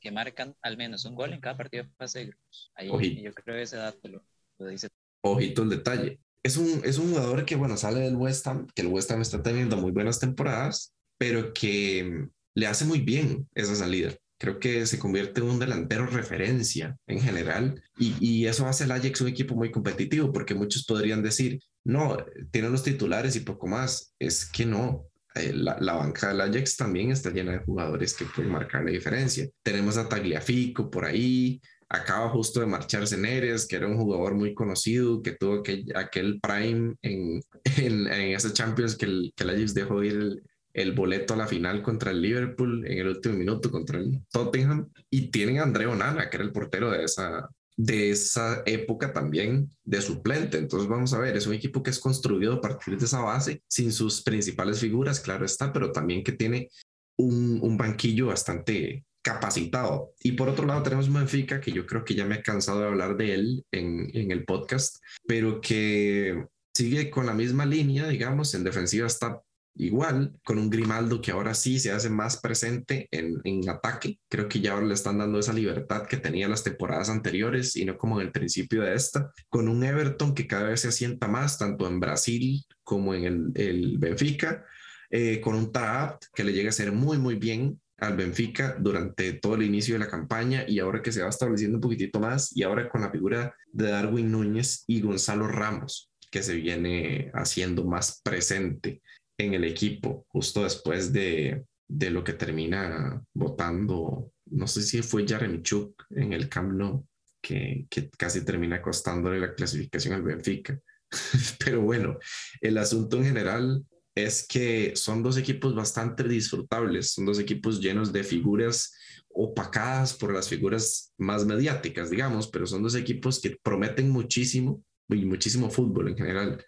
que marcan al menos un gol en cada partido de fase de grupos. Ahí yo creo que ese dato lo, dice. Ojito el detalle. Es un, es un jugador que, bueno, sale del West Ham, que el West Ham está teniendo muy buenas temporadas, pero que em, le hace muy bien esa salida. Creo que se convierte en un delantero referencia en general y, y eso hace el Ajax un equipo muy competitivo porque muchos podrían decir, no, tiene los titulares y poco más. Es que no, eh, la, la, banca del Ajax también está llena de jugadores que pueden marcar la diferencia. Tenemos a Tagliafico por ahí, acaba justo de marcharse Neres, que era un jugador muy conocido, que tuvo aquel, prime en, [LAUGHS] en, en, ese Champions que el, que el Ajax dejó ir el, el, boleto a la final contra el Liverpool en el último minuto contra el Tottenham. Y tienen a André Onana, que era el portero de esa, de esa época también de suplente. Entonces vamos a ver, es un equipo que es construido a partir de esa base, sin sus principales figuras, claro está, pero también que tiene un, un banquillo bastante capacitado. Y por otro lado tenemos Benfica, que yo creo que ya me he cansado de hablar de él en, en el podcast, pero que sigue con la misma línea, digamos, en defensiva está igual, con un Grimaldo que ahora sí se hace más presente en, en, ataque. Creo que ya le están dando esa libertad que tenía las temporadas anteriores y no como en el principio de esta, con un Everton que cada vez se asienta más, tanto en Brasil como en el, el Benfica, eh, con un Taab que le llega a ser muy, muy bien al Benfica durante todo el inicio de la campaña y ahora que se va estableciendo un poquitito más y ahora con la figura de Darwin Núñez y Gonzalo Ramos que se viene haciendo más presente en el equipo justo después de, de lo que termina votando, no sé si fue Yaremchuk en el Camp Nou, que, que casi termina costándole la clasificación al Benfica. [LAUGHS] Pero bueno, el asunto en general es que son dos equipos bastante disfrutables, son dos equipos llenos de figuras opacadas por las figuras más mediáticas, digamos, pero son dos equipos que prometen muchísimo y muchísimo fútbol en general.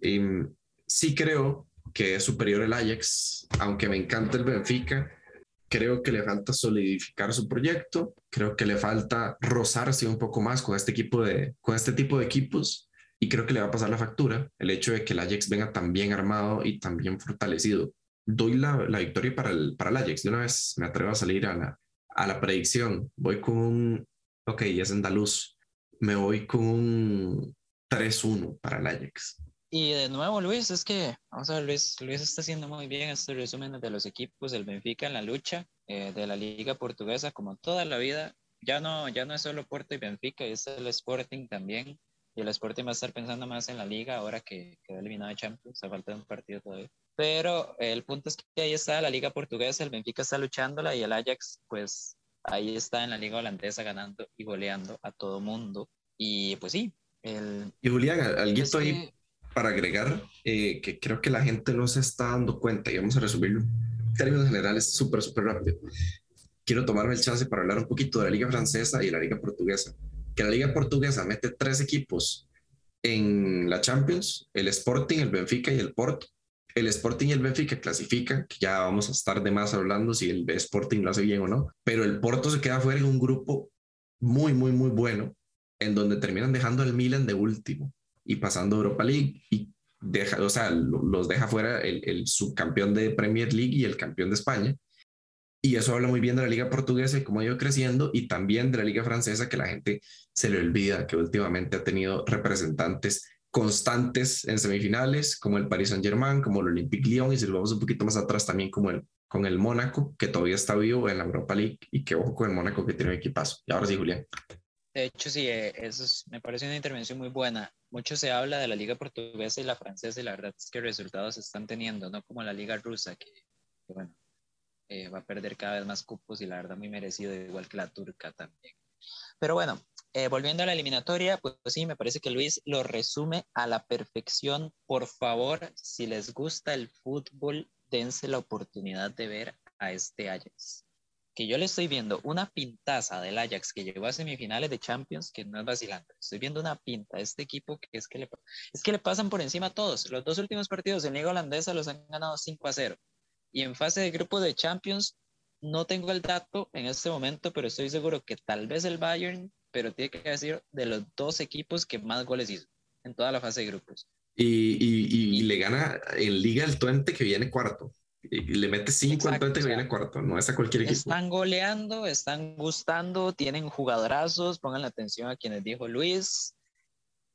Y sí creo que es superior el Ajax, aunque me encanta el Benfica, creo que le falta solidificar su proyecto, creo que le falta rozarse un poco más con este equipo de con este tipo de equipos y creo que le va a pasar la factura el hecho de que el Ajax venga tan bien armado y tan bien fortalecido. Doy la, la victoria para el, para el Ajax. De una vez me atrevo a salir a la, a la predicción. Voy con un, ok, es andaluz. Me voy con un 3-1 para el Ajax. Y de nuevo, Luis, es que, vamos a ver, Luis, Luis está haciendo muy bien este resumen de los equipos del Benfica en la lucha eh, de la Liga Portuguesa, como toda la vida. Ya no, ya no es solo Porto y Benfica, es el Sporting también y el Sporting va a estar pensando más en la liga ahora que quedó eliminado de Champions, a falta un partido todavía. Pero el punto es que ahí está la liga portuguesa, el Benfica está luchándola y el Ajax pues ahí está en la liga holandesa ganando y goleando a todo mundo. Y pues sí. El, y Julián, algo ahí para agregar, eh, que creo que la gente no se está dando cuenta y vamos a resumirlo en términos generales súper, súper rápido. Quiero tomarme el chance para hablar un poquito de la liga francesa y la liga portuguesa que la Liga Portuguesa mete tres equipos en la Champions, el Sporting, el Benfica y el Porto. El Sporting y el Benfica clasifican, que ya vamos a estar de más hablando si el Sporting lo hace bien o no, pero el Porto se queda fuera en un grupo muy, muy, muy bueno, en donde terminan dejando al Milan de último y pasando Europa League y deja, o sea, los deja fuera el, el subcampeón de Premier League y el campeón de España y eso habla muy bien de la liga portuguesa y cómo ha ido creciendo y también de la liga francesa que la gente se le olvida que últimamente ha tenido representantes constantes en semifinales como el Paris Saint Germain, como el Olympique Lyon y si lo vamos un poquito más atrás también como el con el Mónaco que todavía está vivo en la Europa League y que ojo con el Mónaco que tiene un equipazo. Y ahora sí, Julián. De hecho, sí, eh, eso me parece una intervención muy buena. Mucho se habla de la liga portuguesa y la francesa y la verdad es que resultados están teniendo, no como la liga rusa que, que bueno, eh, va a perder cada vez más cupos y la verdad muy merecido, igual que la turca también. Pero bueno, eh, volviendo a la eliminatoria, pues, pues, sí, me parece que Luis lo resume a la perfección. Por favor, si les gusta el fútbol, dense la oportunidad de ver a este Ajax. Que yo le estoy viendo una pintaza del Ajax que llegó a semifinales de Champions, que no es vacilante. Estoy viendo una pinta este equipo que es que le, es que le pasan por encima a todos. Los dos últimos partidos en Liga Holandesa los han ganado 5 a 0. Y en fase de grupo de Champions, no tengo el dato en este momento, pero estoy seguro que tal vez el Bayern, pero tiene que decir de los dos equipos que más goles hizo en toda la fase de grupos. Y, y, y, le gana en Liga el Twente que viene cuarto. Y le mete cinco Twente que viene cuarto. No es a cualquier equipo. Están goleando, están gustando, tienen jugadorazos. Pongan la atención a quienes dijo Luis.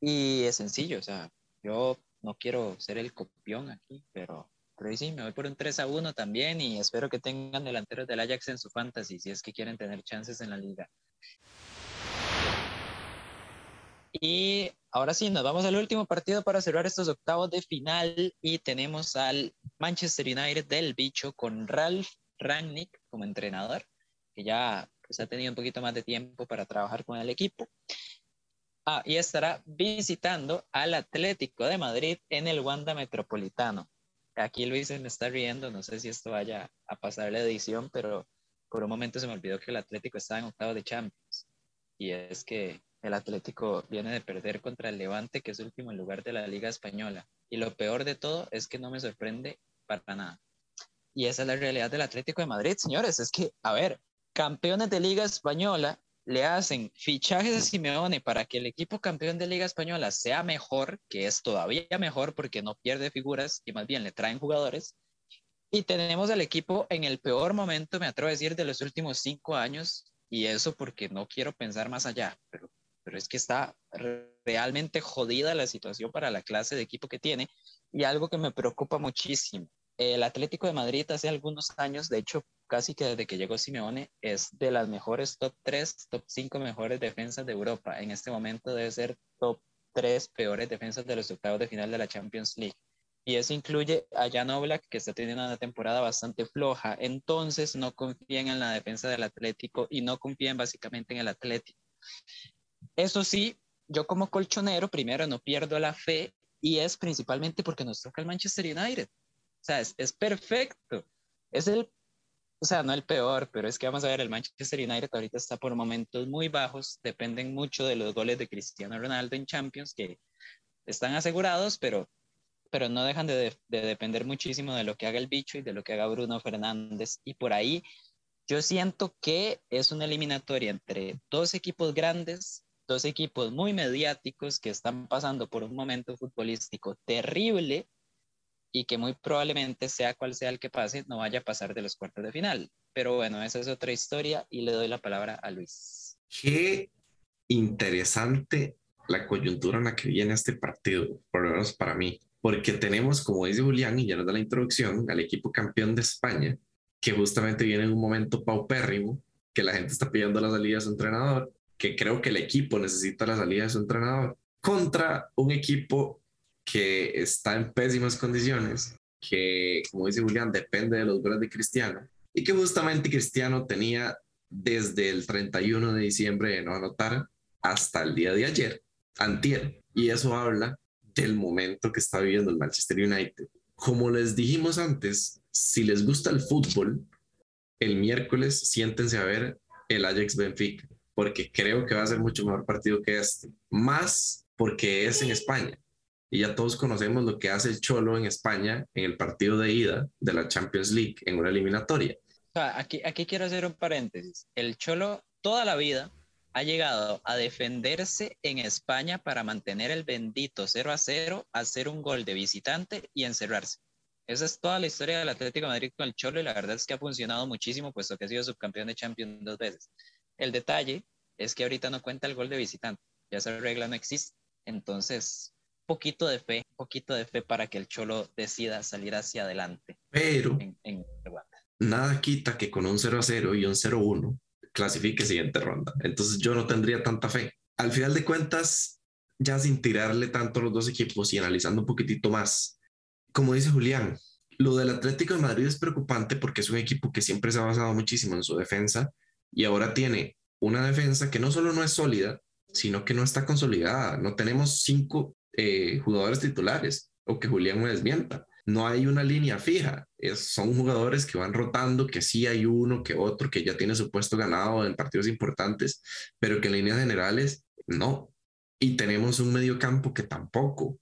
Y es sencillo, o sea, yo no quiero ser el copión aquí, pero pero sí, me voy por un 3 a 1 también y espero que tengan delanteros del Ajax en su fantasy si es que quieren tener chances en la liga. Y ahora sí, nos vamos al último partido para cerrar estos octavos de final y tenemos al Manchester United del bicho con Ralph Rangnick como entrenador, que ya pues ha tenido un poquito más de tiempo para trabajar con el equipo. Ah, y estará visitando al Atlético de Madrid en el Wanda Metropolitano. Aquí Luis me está riendo, no sé si esto vaya a pasar la edición, pero por un momento se me olvidó que el Atlético estaba en octavo de Champions. Y es que el Atlético viene de perder contra el Levante, que es último lugar de la Liga Española. Y lo peor de todo es que no me sorprende para nada. Y esa es la realidad del Atlético de Madrid, señores. Es que, a ver, campeones de Liga Española le hacen fichajes a Simeone para que el equipo campeón de Liga Española sea mejor, que es todavía mejor porque no pierde figuras y más bien le traen jugadores. Y tenemos al equipo en el peor momento, me atrevo a decir, de los últimos cinco años. Y eso porque no quiero pensar más allá, pero, pero es que está realmente jodida la situación para la clase de equipo que tiene. Y algo que me preocupa muchísimo el Atlético de Madrid hace algunos años, de hecho, casi que desde que llegó Simeone, es de las mejores top 3, top 5 mejores defensas de Europa. En este momento debe ser top 3 peores defensas de los octavos de final de la Champions League. Y eso incluye a Jan Oblak, que está teniendo una temporada bastante floja. Entonces, no confían en la defensa del Atlético y no confían básicamente en el Atlético. Eso sí, yo como colchonero, primero no pierdo la fe y es principalmente porque nos toca el Manchester United. O sea, es, perfecto. Es el, o sea, no el peor, pero es que vamos a ver, el Manchester United ahorita está por momentos muy bajos, dependen mucho de los goles de Cristiano Ronaldo en Champions, que están asegurados, pero, pero no dejan de, de depender muchísimo de lo que haga el bicho y de lo que haga Bruno Fernández. Y por ahí yo siento que es una eliminatoria entre dos equipos grandes, dos equipos muy mediáticos que están pasando por un momento futbolístico terrible y que muy probablemente sea cual sea el que pase, no vaya a pasar de los cuartos de final. Pero bueno, esa es otra historia y le doy la palabra a Luis. Qué interesante la coyuntura en la que viene este partido, por lo menos para mí, porque tenemos, como dice Julián, y ya nos da la introducción, al equipo campeón de España, que justamente viene en un momento paupérrimo, que la gente está pidiendo la salida de su entrenador, que creo que el equipo necesita la salida de su entrenador, contra un equipo que está en pésimas condiciones, que, como dice Julián, depende de los goles de Cristiano, y que justamente Cristiano tenía desde el 31 de diciembre de no anotar hasta el día de ayer, antier, y eso habla del momento que está viviendo el Manchester United. Como les dijimos antes, si les gusta el fútbol, el miércoles siéntense a ver el Ajax Benfica, porque creo que va a ser mucho mejor partido que este, más porque es en España y ya todos conocemos lo que hace el Cholo en España en el partido de ida de la Champions League en una eliminatoria. aquí, aquí quiero hacer un paréntesis. El Cholo toda la vida ha llegado a defenderse en España para mantener el bendito 0 a 0, hacer un gol de visitante y encerrarse. Esa es toda la historia del Atlético de Madrid con el Cholo y la verdad es que ha funcionado muchísimo puesto que ha sido subcampeón de Champions dos veces. El detalle es que ahorita no cuenta el gol de visitante, ya esa regla no existe. Entonces, poquito de fe, poquito de fe para que el Cholo decida salir hacia adelante. Pero nada quita que con un 0 a 0 y un 0 1 clasifique siguiente ronda. Entonces yo no tendría tanta fe. Al final de cuentas, ya sin tirarle tanto a los dos equipos y analizando un poquitito más, como dice Julián, lo del Atlético de Madrid es preocupante porque es un equipo que siempre se ha basado muchísimo en su defensa y ahora tiene una defensa que no solo no es sólida, sino que no está consolidada. No tenemos cinco eh, jugadores titulares o que Julián me desmienta. No hay una línea fija, son jugadores que van rotando, que sí hay uno que otro que ya tiene su puesto ganado en partidos importantes, pero que en líneas generales no. Y tenemos un medio campo que tampoco,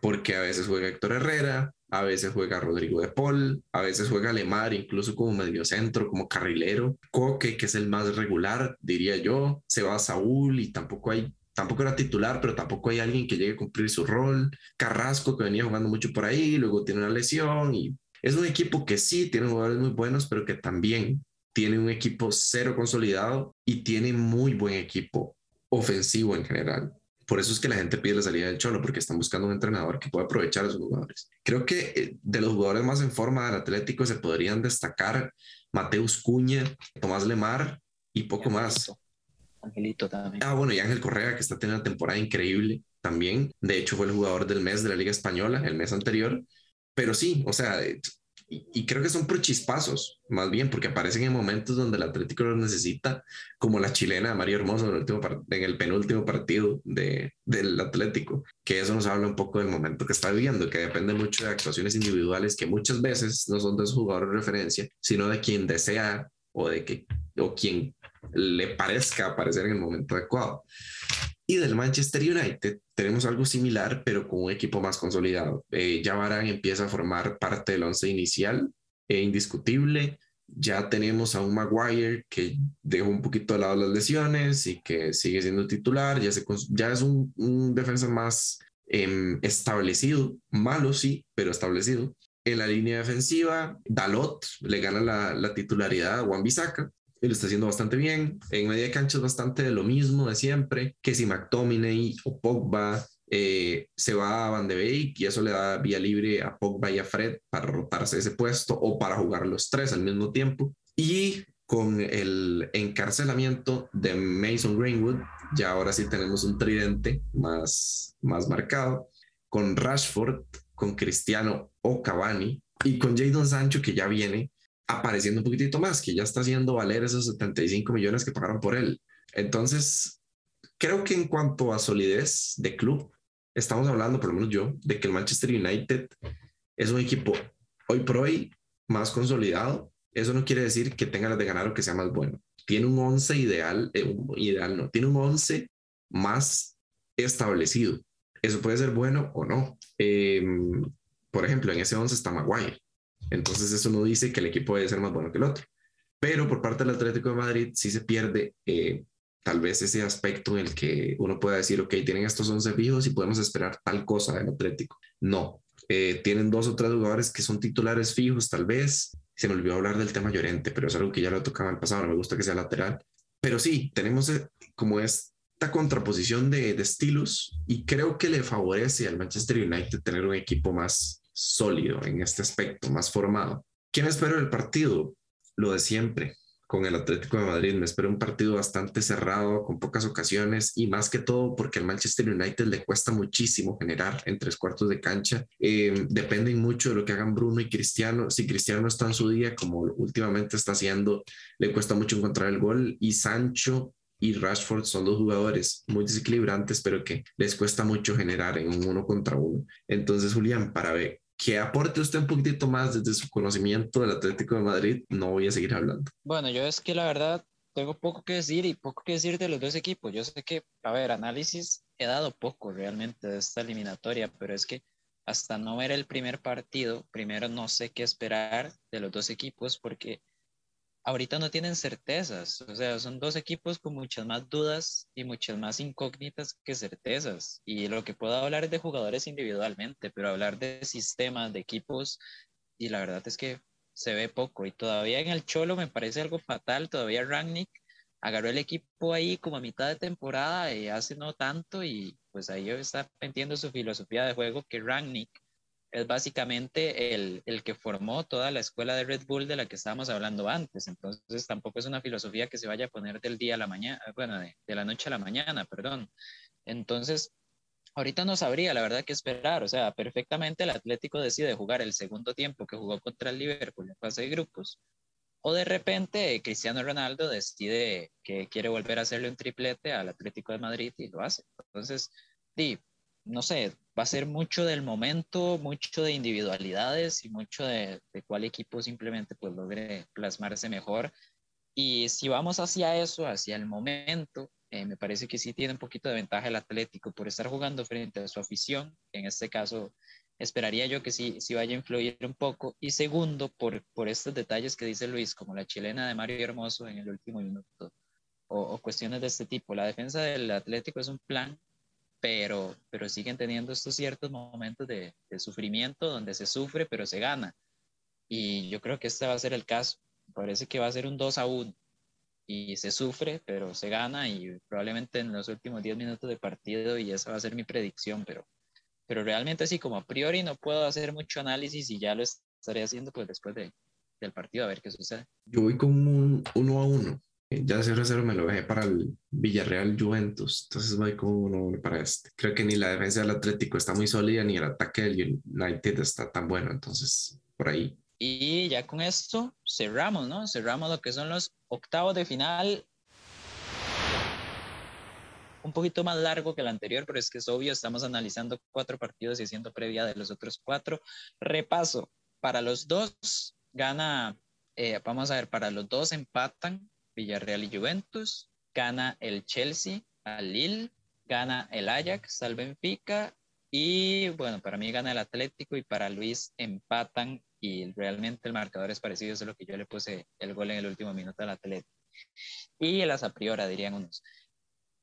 porque a veces juega Héctor Herrera, a veces juega Rodrigo de Paul, a veces juega Lemar, incluso como mediocentro, como carrilero, Coque, que es el más regular, diría yo, se va a Saúl y tampoco hay tampoco era titular, pero tampoco hay alguien que llegue a cumplir su rol. Carrasco, que venía jugando mucho por ahí, luego tiene una lesión y es un equipo que sí tiene jugadores muy buenos, pero que también tiene un equipo cero consolidado y tiene muy buen equipo ofensivo en general. Por eso es que la gente pide la salida del Cholo, porque están buscando un entrenador que pueda aprovechar a sus jugadores. Creo que eh, de los jugadores más en forma del Atlético se podrían destacar Mateus Cuña, Tomás Lemar y poco más. Angelito también. Ah, bueno, y Ángel Correa, que está teniendo una temporada increíble también. De hecho, fue el jugador del mes de la Liga Española el mes anterior. Pero sí, o sea, y, creo que son por chispazos, más bien, porque aparecen en momentos donde el Atlético los necesita, como la chilena de Mario Hermoso en el penúltimo partido de, del Atlético, que eso nos habla un poco del momento que está viviendo, que depende mucho de actuaciones individuales que muchas veces no son de su jugador de referencia, sino de quien desea o de que o quien le parezca aparecer en el momento adecuado. Y del Manchester United tenemos algo similar, pero con un equipo más consolidado. Eh, ya Varane empieza a formar parte del once inicial, eh, indiscutible. Ya tenemos a un Maguire que dejó un poquito de lado las lesiones y que sigue siendo titular. Ya, se, ya es un, un defensa más em, establecido, malo sí, pero establecido. En la línea defensiva, Dalot le gana la, la titularidad a Juan Bisaca y lo está haciendo bastante bien. En media cancha es bastante de lo mismo de siempre, que si McTominay o Pogba eh, se va a Van de Beek y eso le da vía libre a Pogba y a Fred para rotarse ese puesto o para jugar los tres al mismo tiempo. Y con el encarcelamiento de Mason Greenwood, ya ahora sí tenemos un tridente más, más marcado, con Rashford, con Cristiano o Cavani y con Jadon Sancho que ya viene apareciendo un poquitito más, que ya está haciendo valer esos 75 millones que pagaron por él. Entonces, creo que en cuanto a solidez de club, estamos hablando, por lo menos yo, de que el Manchester United es un equipo hoy por hoy más consolidado. Eso no quiere decir que tenga las de ganar o que sea más bueno. Tiene un 11 ideal, eh, ideal no, tiene un 11 más establecido. Eso puede ser bueno o no. Eh, por ejemplo, en ese 11 está Maguire. Entonces eso no dice que el equipo debe ser más bueno que el otro. Pero por parte del Atlético de Madrid sí se pierde eh, tal vez ese aspecto en el que uno pueda decir, ok, tienen estos 11 fijos y podemos esperar tal cosa del Atlético. No, eh, tienen dos o tres jugadores que son titulares fijos tal vez. Se me olvidó hablar del tema Llorente, pero es algo que ya lo tocaba en el pasado, no me gusta que sea lateral. Pero sí, tenemos eh, como esta contraposición de, de estilos y creo que le favorece al Manchester United tener un equipo más sólido en este aspecto, más formado. ¿Qué me espero del partido? Lo de siempre con el Atlético de Madrid. Me espero un partido bastante cerrado, con pocas ocasiones y más que todo porque al Manchester United le cuesta muchísimo generar en tres cuartos de cancha. Eh, dependen mucho de lo que hagan Bruno y Cristiano. Si Cristiano no está en su día, como últimamente está haciendo, le cuesta mucho encontrar el gol. Y Sancho y Rashford son dos jugadores muy desequilibrantes, pero que les cuesta mucho generar en un uno contra uno. Entonces, Julián, para ver que aporte usted un poquitito más desde su conocimiento del Atlético de Madrid, no voy a seguir hablando. Bueno, yo es que la verdad tengo poco que decir y poco que decir de los dos equipos. Yo sé que, a ver, análisis he dado poco realmente de esta eliminatoria, pero es que hasta no ver el primer partido, primero no sé qué esperar de los dos equipos porque ahorita no tienen certezas. O sea, son dos equipos con muchas más dudas y muchas más incógnitas que certezas. Y lo que puedo hablar es de jugadores individualmente, pero hablar de sistemas, de equipos, y la verdad es que se ve poco. Y todavía en el Cholo me parece algo fatal. Todavía Rangnick agarró el equipo ahí como a mitad de temporada y hace no tanto. Y pues ahí está entiendo su filosofía de juego que Rangnick es básicamente el, el, que formó toda la escuela de Red Bull de la que estábamos hablando antes. Entonces tampoco es una filosofía que se vaya a poner del día a la mañana, bueno, de, de la noche a la mañana, perdón. Entonces, ahorita no sabría la verdad qué esperar. O sea, perfectamente el Atlético decide jugar el segundo tiempo que jugó contra el Liverpool en fase de grupos. O de repente Cristiano Ronaldo decide que quiere volver a hacerle un triplete al Atlético de Madrid y lo hace. Entonces, sí, no sé, va a ser mucho del momento, mucho de individualidades y mucho de, de cuál equipo simplemente pues logre plasmarse mejor. Y si vamos hacia eso, hacia el momento, eh, me parece que sí tiene un poquito de ventaja el Atlético por estar jugando frente a su afición. En este caso, esperaría yo que sí, sí vaya a influir un poco. Y segundo, por, por estos detalles que dice Luis, como la chilena de Mario Hermoso en el último minuto, o, o cuestiones de este tipo. La defensa del Atlético es un plan pero, pero siguen teniendo estos ciertos momentos de, sufrimiento donde se sufre, pero se gana. Y yo creo que este va a ser el caso. Parece que va a ser un 2 a 1 y se sufre, pero se gana y probablemente en los últimos 10 minutos de partido y esa va a ser mi predicción, pero, pero realmente así como a priori no puedo hacer mucho análisis y ya lo estaré haciendo pues después de, del partido a ver qué sucede. Yo voy con un 1 a 1 ya 0-0 me lo dejé para el Villarreal Juventus, entonces voy con uno para este. Creo que ni la defensa del Atlético está muy sólida, ni el ataque del United está tan bueno, entonces por ahí Y ya con esto cerramos, ¿no? Cerramos lo que son los octavos de final. Un poquito más largo que el anterior, pero es que es obvio, estamos analizando cuatro partidos y haciendo previa de los otros cuatro. Repaso, para los dos gana, eh, vamos a ver, para los dos empatan Villarreal y Juventus, gana el Chelsea al Lille, gana el Ajax al Benfica y bueno, para mí gana el Atlético y para Luis empatan y realmente el marcador es parecido, eso es lo que yo le puse el gol en el último minuto al Atlético. Y el a priori, dirían unos.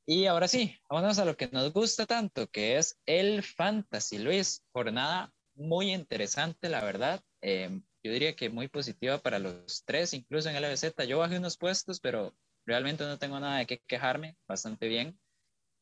Y ahora sí, vámonos a lo que nos gusta tanto, que es el Fantasy, Luis. Jornada muy interesante, la verdad. Eh, yo diría que muy positiva para los tres, incluso en LBZ. Yo bajé unos puestos, pero realmente no tengo nada de qué quejarme, bastante bien.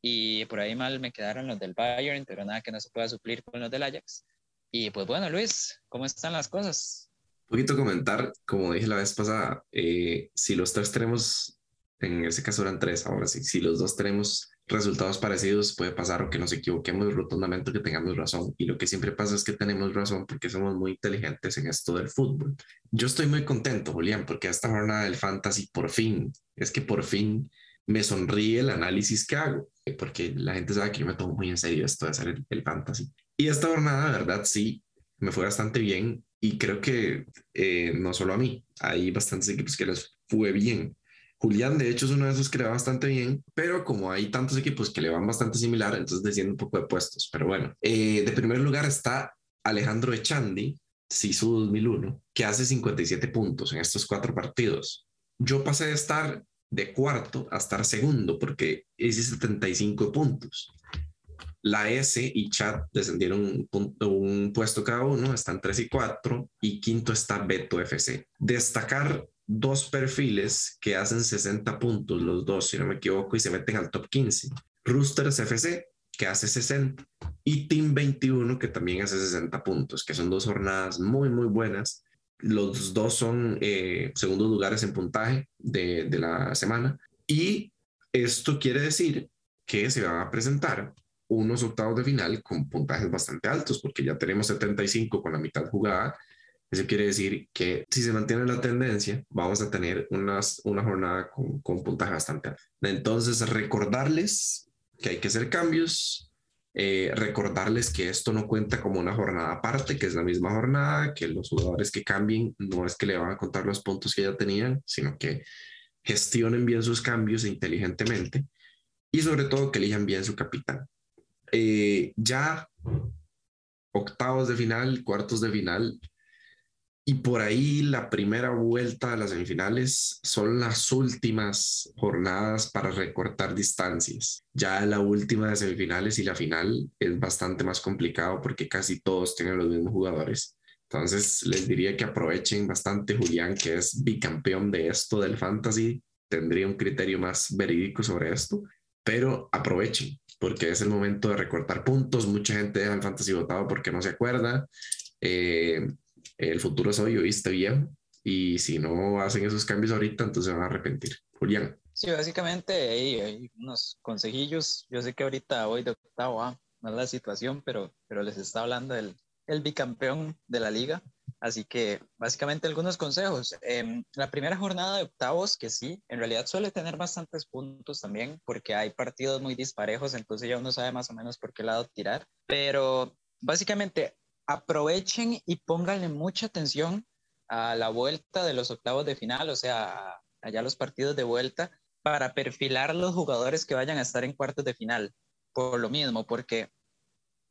Y por ahí mal me quedaron los del Bayern, pero nada que no se pueda suplir con los del Ajax. Y pues bueno, Luis, ¿cómo están las cosas? Un poquito comentar, como dije la vez pasada, eh, si los tres tenemos, en ese caso eran tres, ahora sí, si los dos tenemos resultados parecidos, puede pasar o que nos equivoquemos rotundamente que tengamos razón. Y lo que siempre pasa es que tenemos razón porque somos muy inteligentes en esto del fútbol. Yo estoy muy contento, Julián, porque esta jornada del fantasy por fin, es que por fin me sonríe el análisis que hago, porque la gente sabe que yo me tomo muy en serio esto de hacer el, el fantasy. Y esta jornada, de verdad, sí, me fue bastante bien y creo que eh, no solo a mí, hay bastantes equipos que les fue bien. Julián, de hecho, es uno de esos que le va bastante bien, pero como hay tantos equipos que le van bastante similar, entonces desciende un poco de puestos. Pero bueno, eh, de primer lugar está Alejandro Echandi, SISU 2001, que hace 57 puntos en estos cuatro partidos. Yo pasé de estar de cuarto a estar segundo porque hice 75 puntos. La S y Chat descendieron un, un, puesto cada uno, están 3 y 4, y quinto está Beto FC. Destacar dos perfiles que hacen 60 puntos, los dos, si no me equivoco, y se meten al top 15. Roosters FC, que hace 60, y Team 21, que también hace 60 puntos, que son dos jornadas muy, muy buenas. Los dos son eh, segundos lugares en puntaje de, de la semana. Y esto quiere decir que se van a presentar unos octavos de final con puntajes bastante altos, porque ya tenemos 75 con la mitad jugada. Eso quiere decir que si se mantiene la tendencia, vamos a tener unas, una jornada con, con puntaje bastante alto. Entonces, recordarles que hay que hacer cambios, eh, recordarles que esto no cuenta como una jornada aparte, que es la misma jornada, que los jugadores que cambien no es que le van a contar los puntos que ya tenían, sino que gestionen bien sus cambios inteligentemente y sobre todo que elijan bien su capitán. Eh, ya octavos de final, cuartos de final, y por ahí la primera vuelta a las semifinales son las últimas jornadas para recortar distancias. Ya la última de semifinales y la final es bastante más complicado porque casi todos tienen los mismos jugadores. Entonces les diría que aprovechen bastante Julián, que es bicampeón de esto del fantasy. Tendría un criterio más verídico sobre esto, pero aprovechen porque es el momento de recortar puntos. Mucha gente deja el fantasy votado porque no se acuerda. Eh, el futuro es hoy, oíste bien. Y si no hacen esos cambios ahorita, entonces van a arrepentir. Julián. Sí, básicamente hay, hay unos consejillos. Yo sé que ahorita voy de octavo A, no es la situación, pero, pero les está hablando el, el bicampeón de la liga. Así que básicamente algunos consejos. Eh, la primera jornada de octavos, que sí, en realidad suele tener bastantes puntos también, porque hay partidos muy disparejos, entonces ya uno sabe más o menos por qué lado tirar. Pero básicamente aprovechen y pónganle mucha atención a la vuelta de los octavos de final, o sea, allá los partidos de vuelta, para perfilar los jugadores que vayan a estar en cuartos de final. Por lo mismo, porque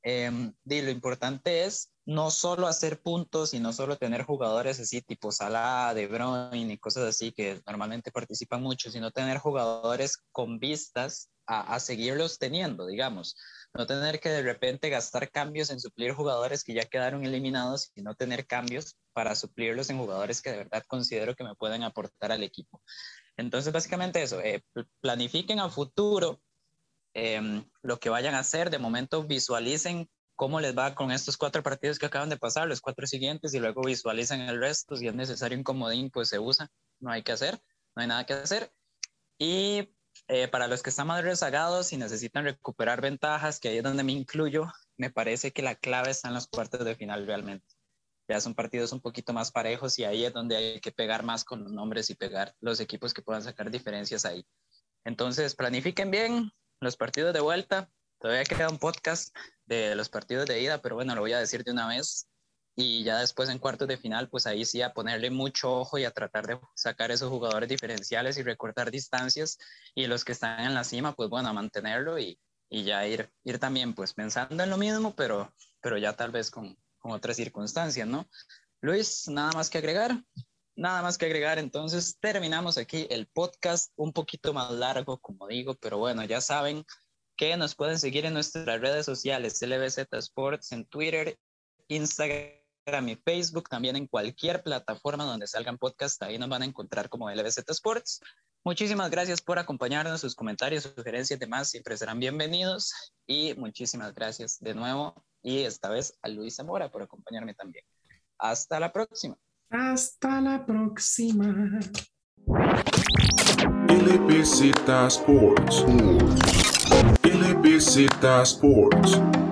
eh, lo importante es no solo hacer puntos y no solo tener jugadores así tipo Salah, De Bruyne y cosas así que normalmente participan mucho, sino tener jugadores con vistas a, a seguirlos teniendo, digamos no tener que de repente gastar cambios en suplir jugadores que ya quedaron eliminados y no tener cambios para suplirlos en jugadores que de verdad considero que me pueden aportar al equipo. Entonces, básicamente eso, eh, planifiquen a futuro eh, lo que vayan a hacer, de momento visualicen cómo les va con estos cuatro partidos que acaban de pasar, los cuatro siguientes, y luego visualicen el resto, si es necesario un comodín, pues se usa, no hay que hacer, no hay nada que hacer. Y eh, para los que están más rezagados y necesitan recuperar ventajas, que ahí es donde me incluyo, me parece que la clave está en los cuartos de final realmente. ya son partidos un poquito más parejos y ahí es donde hay que pegar más con los nombres y pegar los equipos que puedan sacar diferencias ahí. Entonces, planifiquen bien los partidos de vuelta. Todavía queda un podcast de los partidos de ida, pero bueno, lo voy a decir de una vez. Y ya después en cuartos de final, pues ahí sí a ponerle mucho ojo y a tratar de sacar esos jugadores diferenciales y recortar distancias. Y los que están en la cima, pues bueno, a mantenerlo y, y ya ir, ir también pues pensando en lo mismo, pero, pero ya tal vez con, con otras circunstancias, ¿no? Luis, nada más que agregar. Nada más que agregar, entonces terminamos aquí el podcast un poquito más largo, como digo, pero bueno, ya saben que nos pueden seguir en nuestras redes sociales, LBZ Sports, en Twitter, Instagram y Facebook, también en cualquier plataforma donde salgan podcasts, ahí nos van a encontrar como LBZ Sports. Muchísimas gracias por acompañarnos, sus comentarios, sugerencias y demás siempre serán bienvenidos y muchísimas gracias de nuevo y esta vez a Luis Zamora por acompañarme también. Hasta la próxima. Hasta la próxima. LBZ Sports. LBZ Sports.